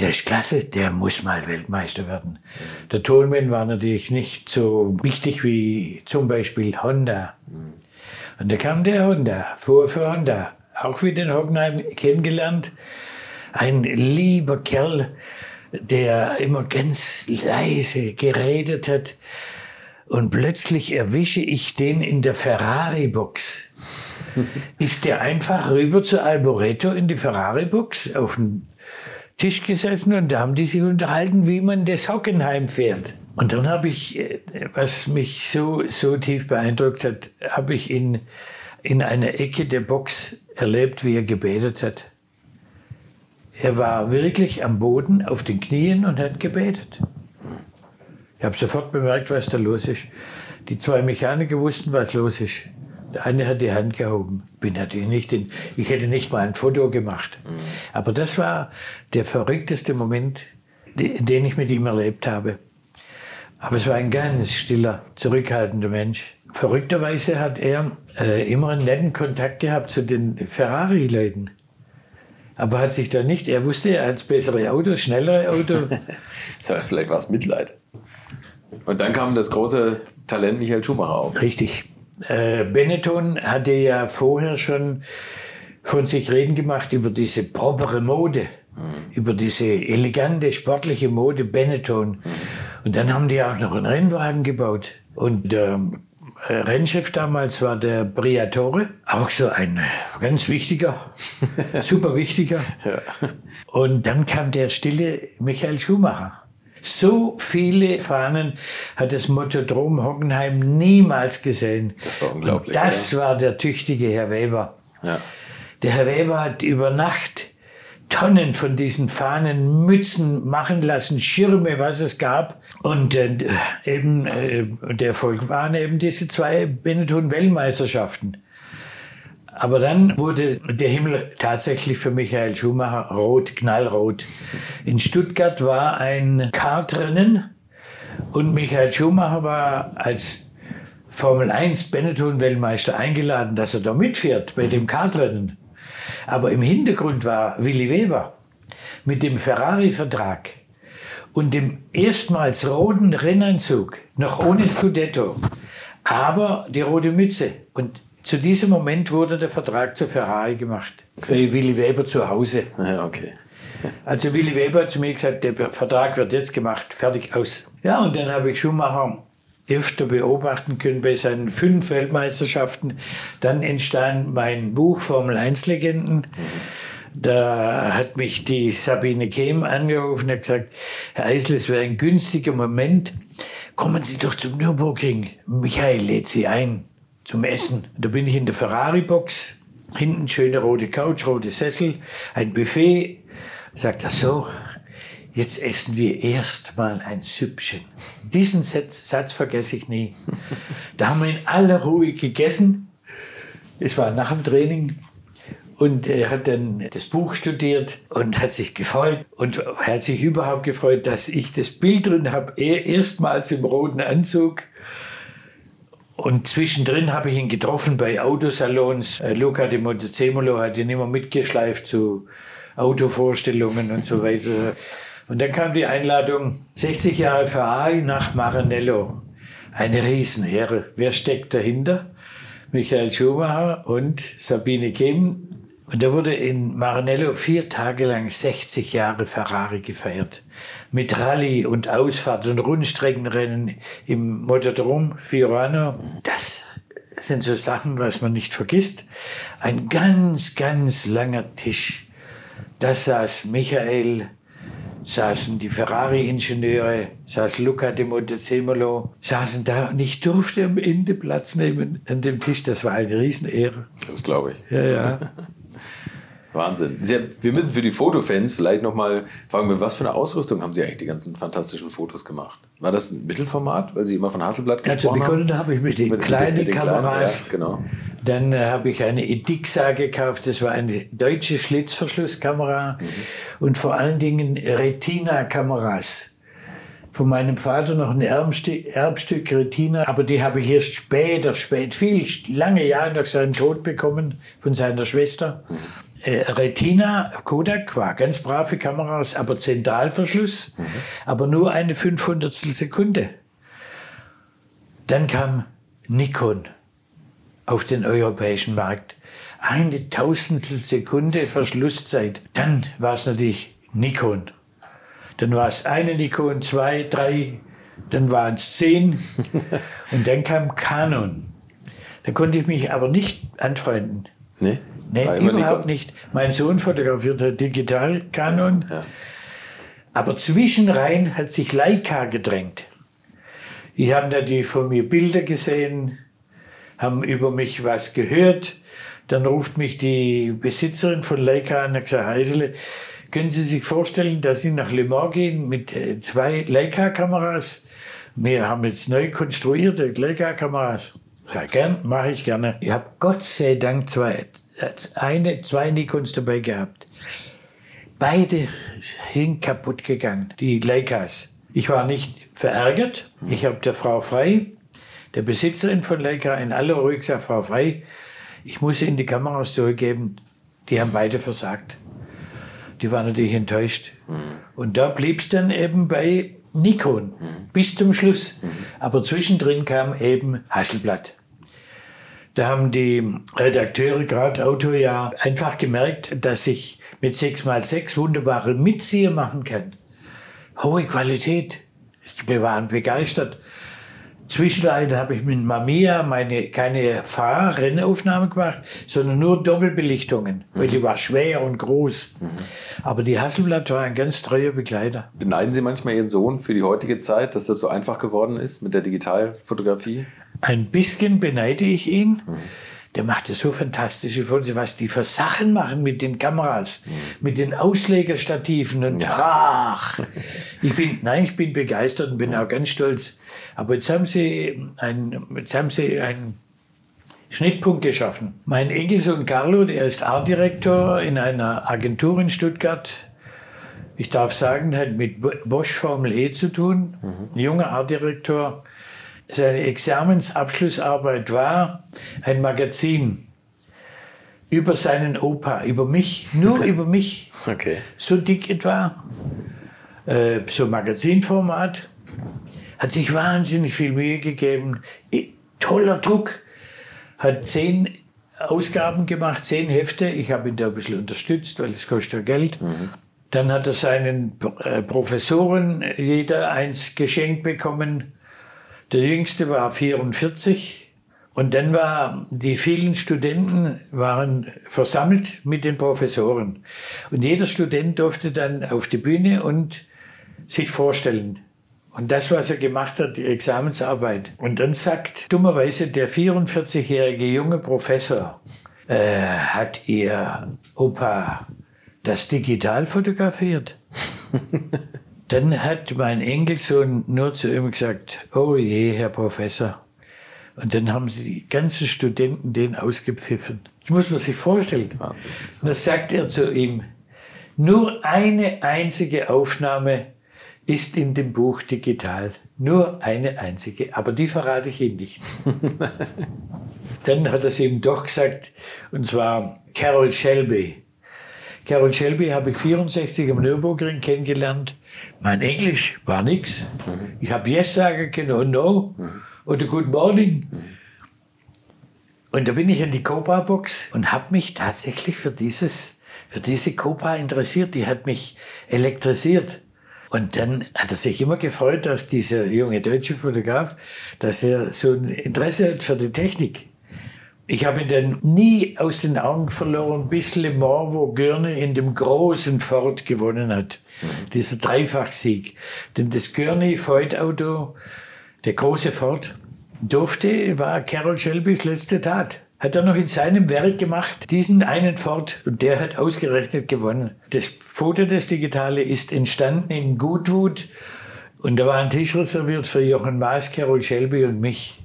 Speaker 1: der ist klasse, der muss mal Weltmeister werden. Der Tolman war natürlich nicht so wichtig wie zum Beispiel Honda. Und da kam der Honda, fuhr für Honda, auch wieder in Hockenheim kennengelernt. Ein lieber Kerl, der immer ganz leise geredet hat. Und plötzlich erwische ich den in der Ferrari-Box. Ist der einfach rüber zu Alboreto in die Ferrari-Box auf den Tisch gesessen und da haben die sich unterhalten, wie man das Hockenheim fährt. Und dann habe ich, äh, was mich so, so tief beeindruckt hat, habe ich ihn in einer Ecke der Box erlebt, wie er gebetet hat. Er war wirklich am Boden auf den Knien und hat gebetet. Ich habe sofort bemerkt, was da los ist. Die zwei Mechaniker wussten, was los ist. Der eine hat die Hand gehoben. Bin natürlich nicht in, ich hätte nicht mal ein Foto gemacht. Aber das war der verrückteste Moment, den ich mit ihm erlebt habe. Aber es war ein ganz stiller, zurückhaltender Mensch. Verrückterweise hat er äh, immer einen netten Kontakt gehabt zu den Ferrari-Leuten. Aber hat sich da nicht, er wusste, er hat bessere Autos, schnellere Autos.
Speaker 2: Vielleicht war es Mitleid. Und dann kam das große Talent Michael Schumacher auf.
Speaker 1: Richtig. Äh, Benetton hatte ja vorher schon von sich reden gemacht über diese propere Mode, mhm. über diese elegante, sportliche Mode Benetton. Mhm. Und dann haben die auch noch einen Rennwagen gebaut. Und der ähm, Rennchef damals war der Briatore, auch so ein ganz wichtiger, super wichtiger. Ja. Und dann kam der stille Michael Schumacher. So viele Fahnen hat das Motodrom Hockenheim niemals gesehen.
Speaker 2: Das war unglaublich.
Speaker 1: Und das ja. war der tüchtige Herr Weber. Ja. Der Herr Weber hat über Nacht Tonnen von diesen Fahnen, Mützen machen lassen, Schirme, was es gab. Und äh, eben äh, der Erfolg waren eben diese zwei Benetton-Weltmeisterschaften. Aber dann wurde der Himmel tatsächlich für Michael Schumacher rot, knallrot. In Stuttgart war ein Kartrennen und Michael Schumacher war als Formel 1 Benetton-Weltmeister eingeladen, dass er da mitfährt bei dem Kartrennen. Aber im Hintergrund war Willy Weber mit dem Ferrari-Vertrag und dem erstmals roten Rennanzug, noch ohne Scudetto, aber die rote Mütze. Und zu diesem Moment wurde der Vertrag zu Ferrari gemacht. Bei Willy Weber zu Hause.
Speaker 2: Ja, okay.
Speaker 1: Also Willy Weber hat zu mir gesagt, der Vertrag wird jetzt gemacht, fertig aus. Ja, und dann habe ich Schumacher öfter beobachten können bei seinen fünf Weltmeisterschaften. Dann entstand mein Buch Formel 1 Legenden. Da hat mich die Sabine Kehm angerufen und hat gesagt, Herr Eisel, es wäre ein günstiger Moment. Kommen Sie doch zum Nürburgring. Michael lädt Sie ein zum Essen. Da bin ich in der Ferrari-Box. Hinten schöne rote Couch, rote Sessel, ein Buffet. Sagt er so, jetzt essen wir erst mal ein Süppchen. Diesen Satz, Satz vergesse ich nie. Da haben wir in aller Ruhe gegessen. Es war nach dem Training. Und er hat dann das Buch studiert und hat sich gefreut und hat sich überhaupt gefreut, dass ich das Bild drin habe. Er erstmals im roten Anzug. Und zwischendrin habe ich ihn getroffen bei Autosalons. Äh, Luca de Montezemolo hat ihn immer mitgeschleift zu Autovorstellungen und so weiter. Und dann kam die Einladung, 60 Jahre Ferrari nach Maranello. Eine Riesenehre. Wer steckt dahinter? Michael Schumacher und Sabine Kehm. Und da wurde in Maranello vier Tage lang 60 Jahre Ferrari gefeiert. Mit Rallye und Ausfahrt und Rundstreckenrennen im Motodrom Fiorano. Das sind so Sachen, was man nicht vergisst. Ein ganz, ganz langer Tisch. Da saß Michael, saßen die Ferrari-Ingenieure, saß Luca de Montezemolo, saßen da und ich durfte am Ende Platz nehmen an dem Tisch. Das war eine Riesenehre.
Speaker 2: Das glaube ich.
Speaker 1: Ja, ja.
Speaker 2: Wahnsinn. wir müssen für die Fotofans vielleicht nochmal fragen, was für eine Ausrüstung haben Sie eigentlich die ganzen fantastischen Fotos gemacht? War das ein Mittelformat, weil Sie immer von Hasselblatt
Speaker 1: also gesprochen haben? Also begonnen habe ich mit den mit, kleinen mit den Kameras.
Speaker 2: Ja, genau.
Speaker 1: Dann äh, habe ich eine Edixa gekauft, das war eine deutsche Schlitzverschlusskamera mhm. und vor allen Dingen Retina-Kameras von meinem Vater noch ein Erbstück, Erbstück Retina, aber die habe ich erst später, spät, viel, lange Jahre nach seinem Tod bekommen von seiner Schwester. Mhm. Äh, Retina, Kodak war ganz brave Kameras, aber Zentralverschluss, mhm. aber nur eine 500 Sekunde. Dann kam Nikon auf den europäischen Markt. Eine Tausendstel Sekunde Verschlusszeit. Dann war es natürlich Nikon. Dann war es eine Nikon, zwei, drei, dann waren es zehn. und dann kam Canon. Da konnte ich mich aber nicht anfreunden.
Speaker 2: Nee?
Speaker 1: Nee, überhaupt nicht. Mein Sohn fotografierte digital Canon. Ja. Aber zwischenrein hat sich Leica gedrängt. Die haben da die von mir Bilder gesehen, haben über mich was gehört. Dann ruft mich die Besitzerin von Leica an und sagt, Heisele, können Sie sich vorstellen, dass Sie nach Le Mans gehen mit äh, zwei Leica-Kameras? Wir haben jetzt neu konstruierte Leica-Kameras. Ja, gern, mache ich gerne. Ich habe Gott sei Dank zwei, eine, zwei Nikons dabei gehabt. Beide sind kaputt gegangen, die Leicas. Ich war nicht verärgert. Ich habe der Frau Frei, der Besitzerin von Leica, in aller Ruhe gesagt, Frau Frei, ich muss Ihnen die Kameras zurückgeben. Die haben beide versagt die waren natürlich enttäuscht. Mhm. Und da blieb es dann eben bei Nikon mhm. bis zum Schluss. Mhm. Aber zwischendrin kam eben Hasselblatt. Da haben die Redakteure, gerade Auto, ja einfach gemerkt, dass ich mit 6x6 wunderbare Mitzieher machen kann. Hohe Qualität. Wir waren begeistert. Zwischenleiter habe ich mit Mamiya meine, keine Fahrrennaufnahme gemacht, sondern nur Doppelbelichtungen, mhm. weil die war schwer und groß. Mhm. Aber die Hasselblatt war ein ganz treuer Begleiter.
Speaker 2: Beneiden Sie manchmal Ihren Sohn für die heutige Zeit, dass das so einfach geworden ist mit der Digitalfotografie?
Speaker 1: Ein bisschen beneide ich ihn. Mhm der macht das so fantastische Fotos, was die für Sachen machen mit den Kameras, mhm. mit den Auslegerstativen und ja. ach, ich bin, nein, ich bin begeistert und bin auch ganz stolz. Aber jetzt haben sie ein, jetzt haben sie einen Schnittpunkt geschaffen. Mein Enkelsohn Carlo, der ist Artdirektor in einer Agentur in Stuttgart. Ich darf sagen, hat mit Bosch Formel E zu tun. Mhm. Junger Artdirektor seine Examensabschlussarbeit war ein Magazin über seinen Opa, über mich, nur über mich.
Speaker 2: Okay.
Speaker 1: So dick etwa, äh, so Magazinformat. Hat sich wahnsinnig viel Mühe gegeben. Toller Druck. Hat zehn Ausgaben gemacht, zehn Hefte. Ich habe ihn da ein bisschen unterstützt, weil es kostet ja Geld. Mhm. Dann hat er seinen äh, Professoren jeder eins geschenkt bekommen. Der jüngste war 44 und dann war, die vielen Studenten waren versammelt mit den Professoren. Und jeder Student durfte dann auf die Bühne und sich vorstellen. Und das, was er gemacht hat, die Examensarbeit. Und dann sagt dummerweise der 44-jährige junge Professor, äh, hat ihr Opa das digital fotografiert? Dann hat mein Enkelsohn nur zu ihm gesagt, oh je, Herr Professor. Und dann haben sie die ganzen Studenten den ausgepfiffen. Das muss man sich vorstellen. Wahnsinn. Und dann sagt er zu ihm, nur eine einzige Aufnahme ist in dem Buch digital. Nur eine einzige, aber die verrate ich Ihnen nicht. dann hat er es ihm doch gesagt, und zwar Carol Shelby. Carol Shelby habe ich 64 am Nürburgring kennengelernt. Mein Englisch war nichts. Ich habe Yes sagen können und No oder Good Morning. Und da bin ich in die Cobra-Box und habe mich tatsächlich für, dieses, für diese Cobra interessiert. Die hat mich elektrisiert. Und dann hat er sich immer gefreut, dass dieser junge deutsche Fotograf, dass er so ein Interesse hat für die Technik. Ich habe ihn dann nie aus den Augen verloren, bis Le Mans, wo Görne in dem großen Ford gewonnen hat. Dieser Dreifachsieg. Denn das Gurney Ford Auto, der große Ford, durfte, war Carol Shelbys letzte Tat. hat er noch in seinem Werk gemacht, diesen einen Ford, und der hat ausgerechnet gewonnen. Das Foto, das Digitale, ist entstanden in Goodwood und da war ein Tisch reserviert für Jochen Maas, Carol Shelby und mich.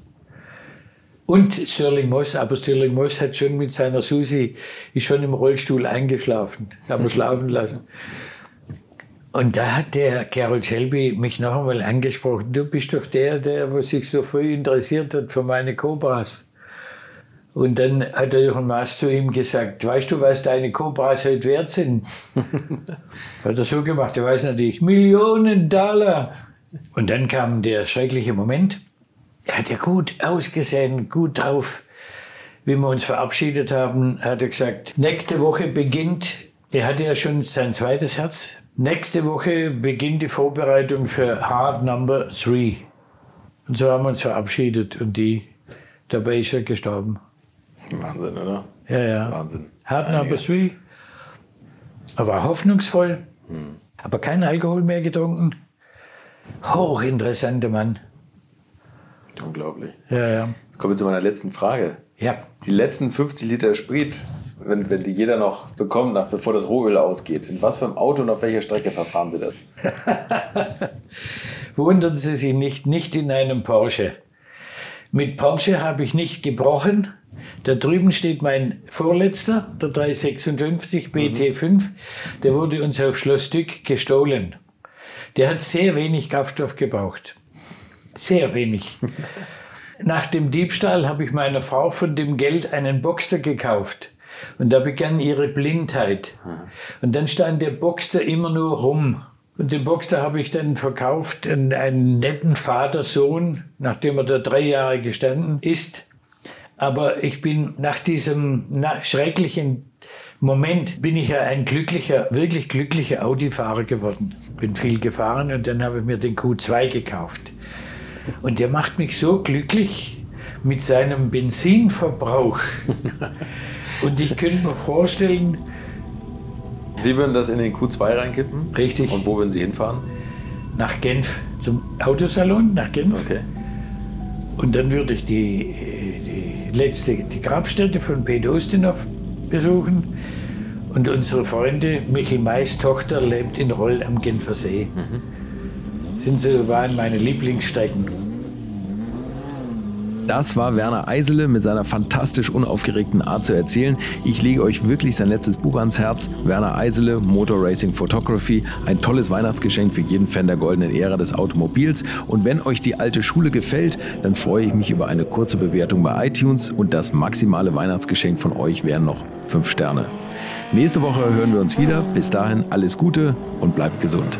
Speaker 1: Und Sterling Moss, aber Sterling Moss hat schon mit seiner Susi, ist schon im Rollstuhl eingeschlafen, haben wir schlafen lassen. Und da hat der Carol Shelby mich noch einmal angesprochen. Du bist doch der, der was sich so früh interessiert hat für meine Cobras. Und dann hat der Jochen Maas zu ihm gesagt, weißt du, was deine Cobras heute wert sind? hat er so gemacht, er weiß natürlich, Millionen Dollar. Und dann kam der schreckliche Moment. Er hat ja gut ausgesehen, gut drauf. Wie wir uns verabschiedet haben, hat er gesagt, nächste Woche beginnt, er hatte ja schon sein zweites Herz, nächste Woche beginnt die Vorbereitung für Hard Number 3. Und so haben wir uns verabschiedet und die, dabei ist er gestorben.
Speaker 2: Wahnsinn, oder?
Speaker 1: Ja, ja.
Speaker 2: Wahnsinn.
Speaker 1: Hard Number 3. Er war hoffnungsvoll, hm. aber kein Alkohol mehr getrunken. Hochinteressanter Mann.
Speaker 2: Unglaublich.
Speaker 1: Ja, ja.
Speaker 2: Jetzt kommen wir zu meiner letzten Frage.
Speaker 1: Ja.
Speaker 2: Die letzten 50 Liter Sprit, wenn, wenn die jeder noch bekommt, nach, bevor das Rohöl ausgeht, in was für einem Auto und auf welcher Strecke verfahren Sie das?
Speaker 1: Wundern Sie sich nicht, nicht in einem Porsche. Mit Porsche habe ich nicht gebrochen. Da drüben steht mein vorletzter, der 356 BT5. Mhm. Der wurde uns auf Schloss Dück gestohlen. Der hat sehr wenig Kraftstoff gebraucht. Sehr wenig. Nach dem Diebstahl habe ich meiner Frau von dem Geld einen Boxer gekauft. Und da begann ihre Blindheit. Und dann stand der Boxer immer nur rum. Und den Boxer habe ich dann verkauft an einen netten Vater-Sohn, nachdem er da drei Jahre gestanden ist. Aber ich bin nach diesem schrecklichen Moment bin ich ja ein glücklicher, wirklich glücklicher Audi-Fahrer geworden. Bin viel gefahren und dann habe ich mir den Q2 gekauft. Und der macht mich so glücklich mit seinem Benzinverbrauch. Und ich könnte mir vorstellen.
Speaker 2: Sie würden das in den Q2 reinkippen?
Speaker 1: Richtig.
Speaker 2: Und wo würden Sie hinfahren?
Speaker 1: Nach Genf, zum Autosalon nach Genf.
Speaker 2: Okay.
Speaker 1: Und dann würde ich die, die letzte, die Grabstätte von Peter Ustinov besuchen. Und unsere Freunde, Michel Mays Tochter, lebt in Roll am Genfer See. Mhm. Sind so, waren meine Lieblingsstrecken.
Speaker 2: Das war Werner Eisele mit seiner fantastisch unaufgeregten Art zu erzählen. Ich lege euch wirklich sein letztes Buch ans Herz. Werner Eisele, Motor Racing Photography. Ein tolles Weihnachtsgeschenk für jeden Fan der goldenen Ära des Automobils. Und wenn euch die alte Schule gefällt, dann freue ich mich über eine kurze Bewertung bei iTunes. Und das maximale Weihnachtsgeschenk von euch wären noch 5 Sterne. Nächste Woche hören wir uns wieder. Bis dahin alles Gute und bleibt gesund.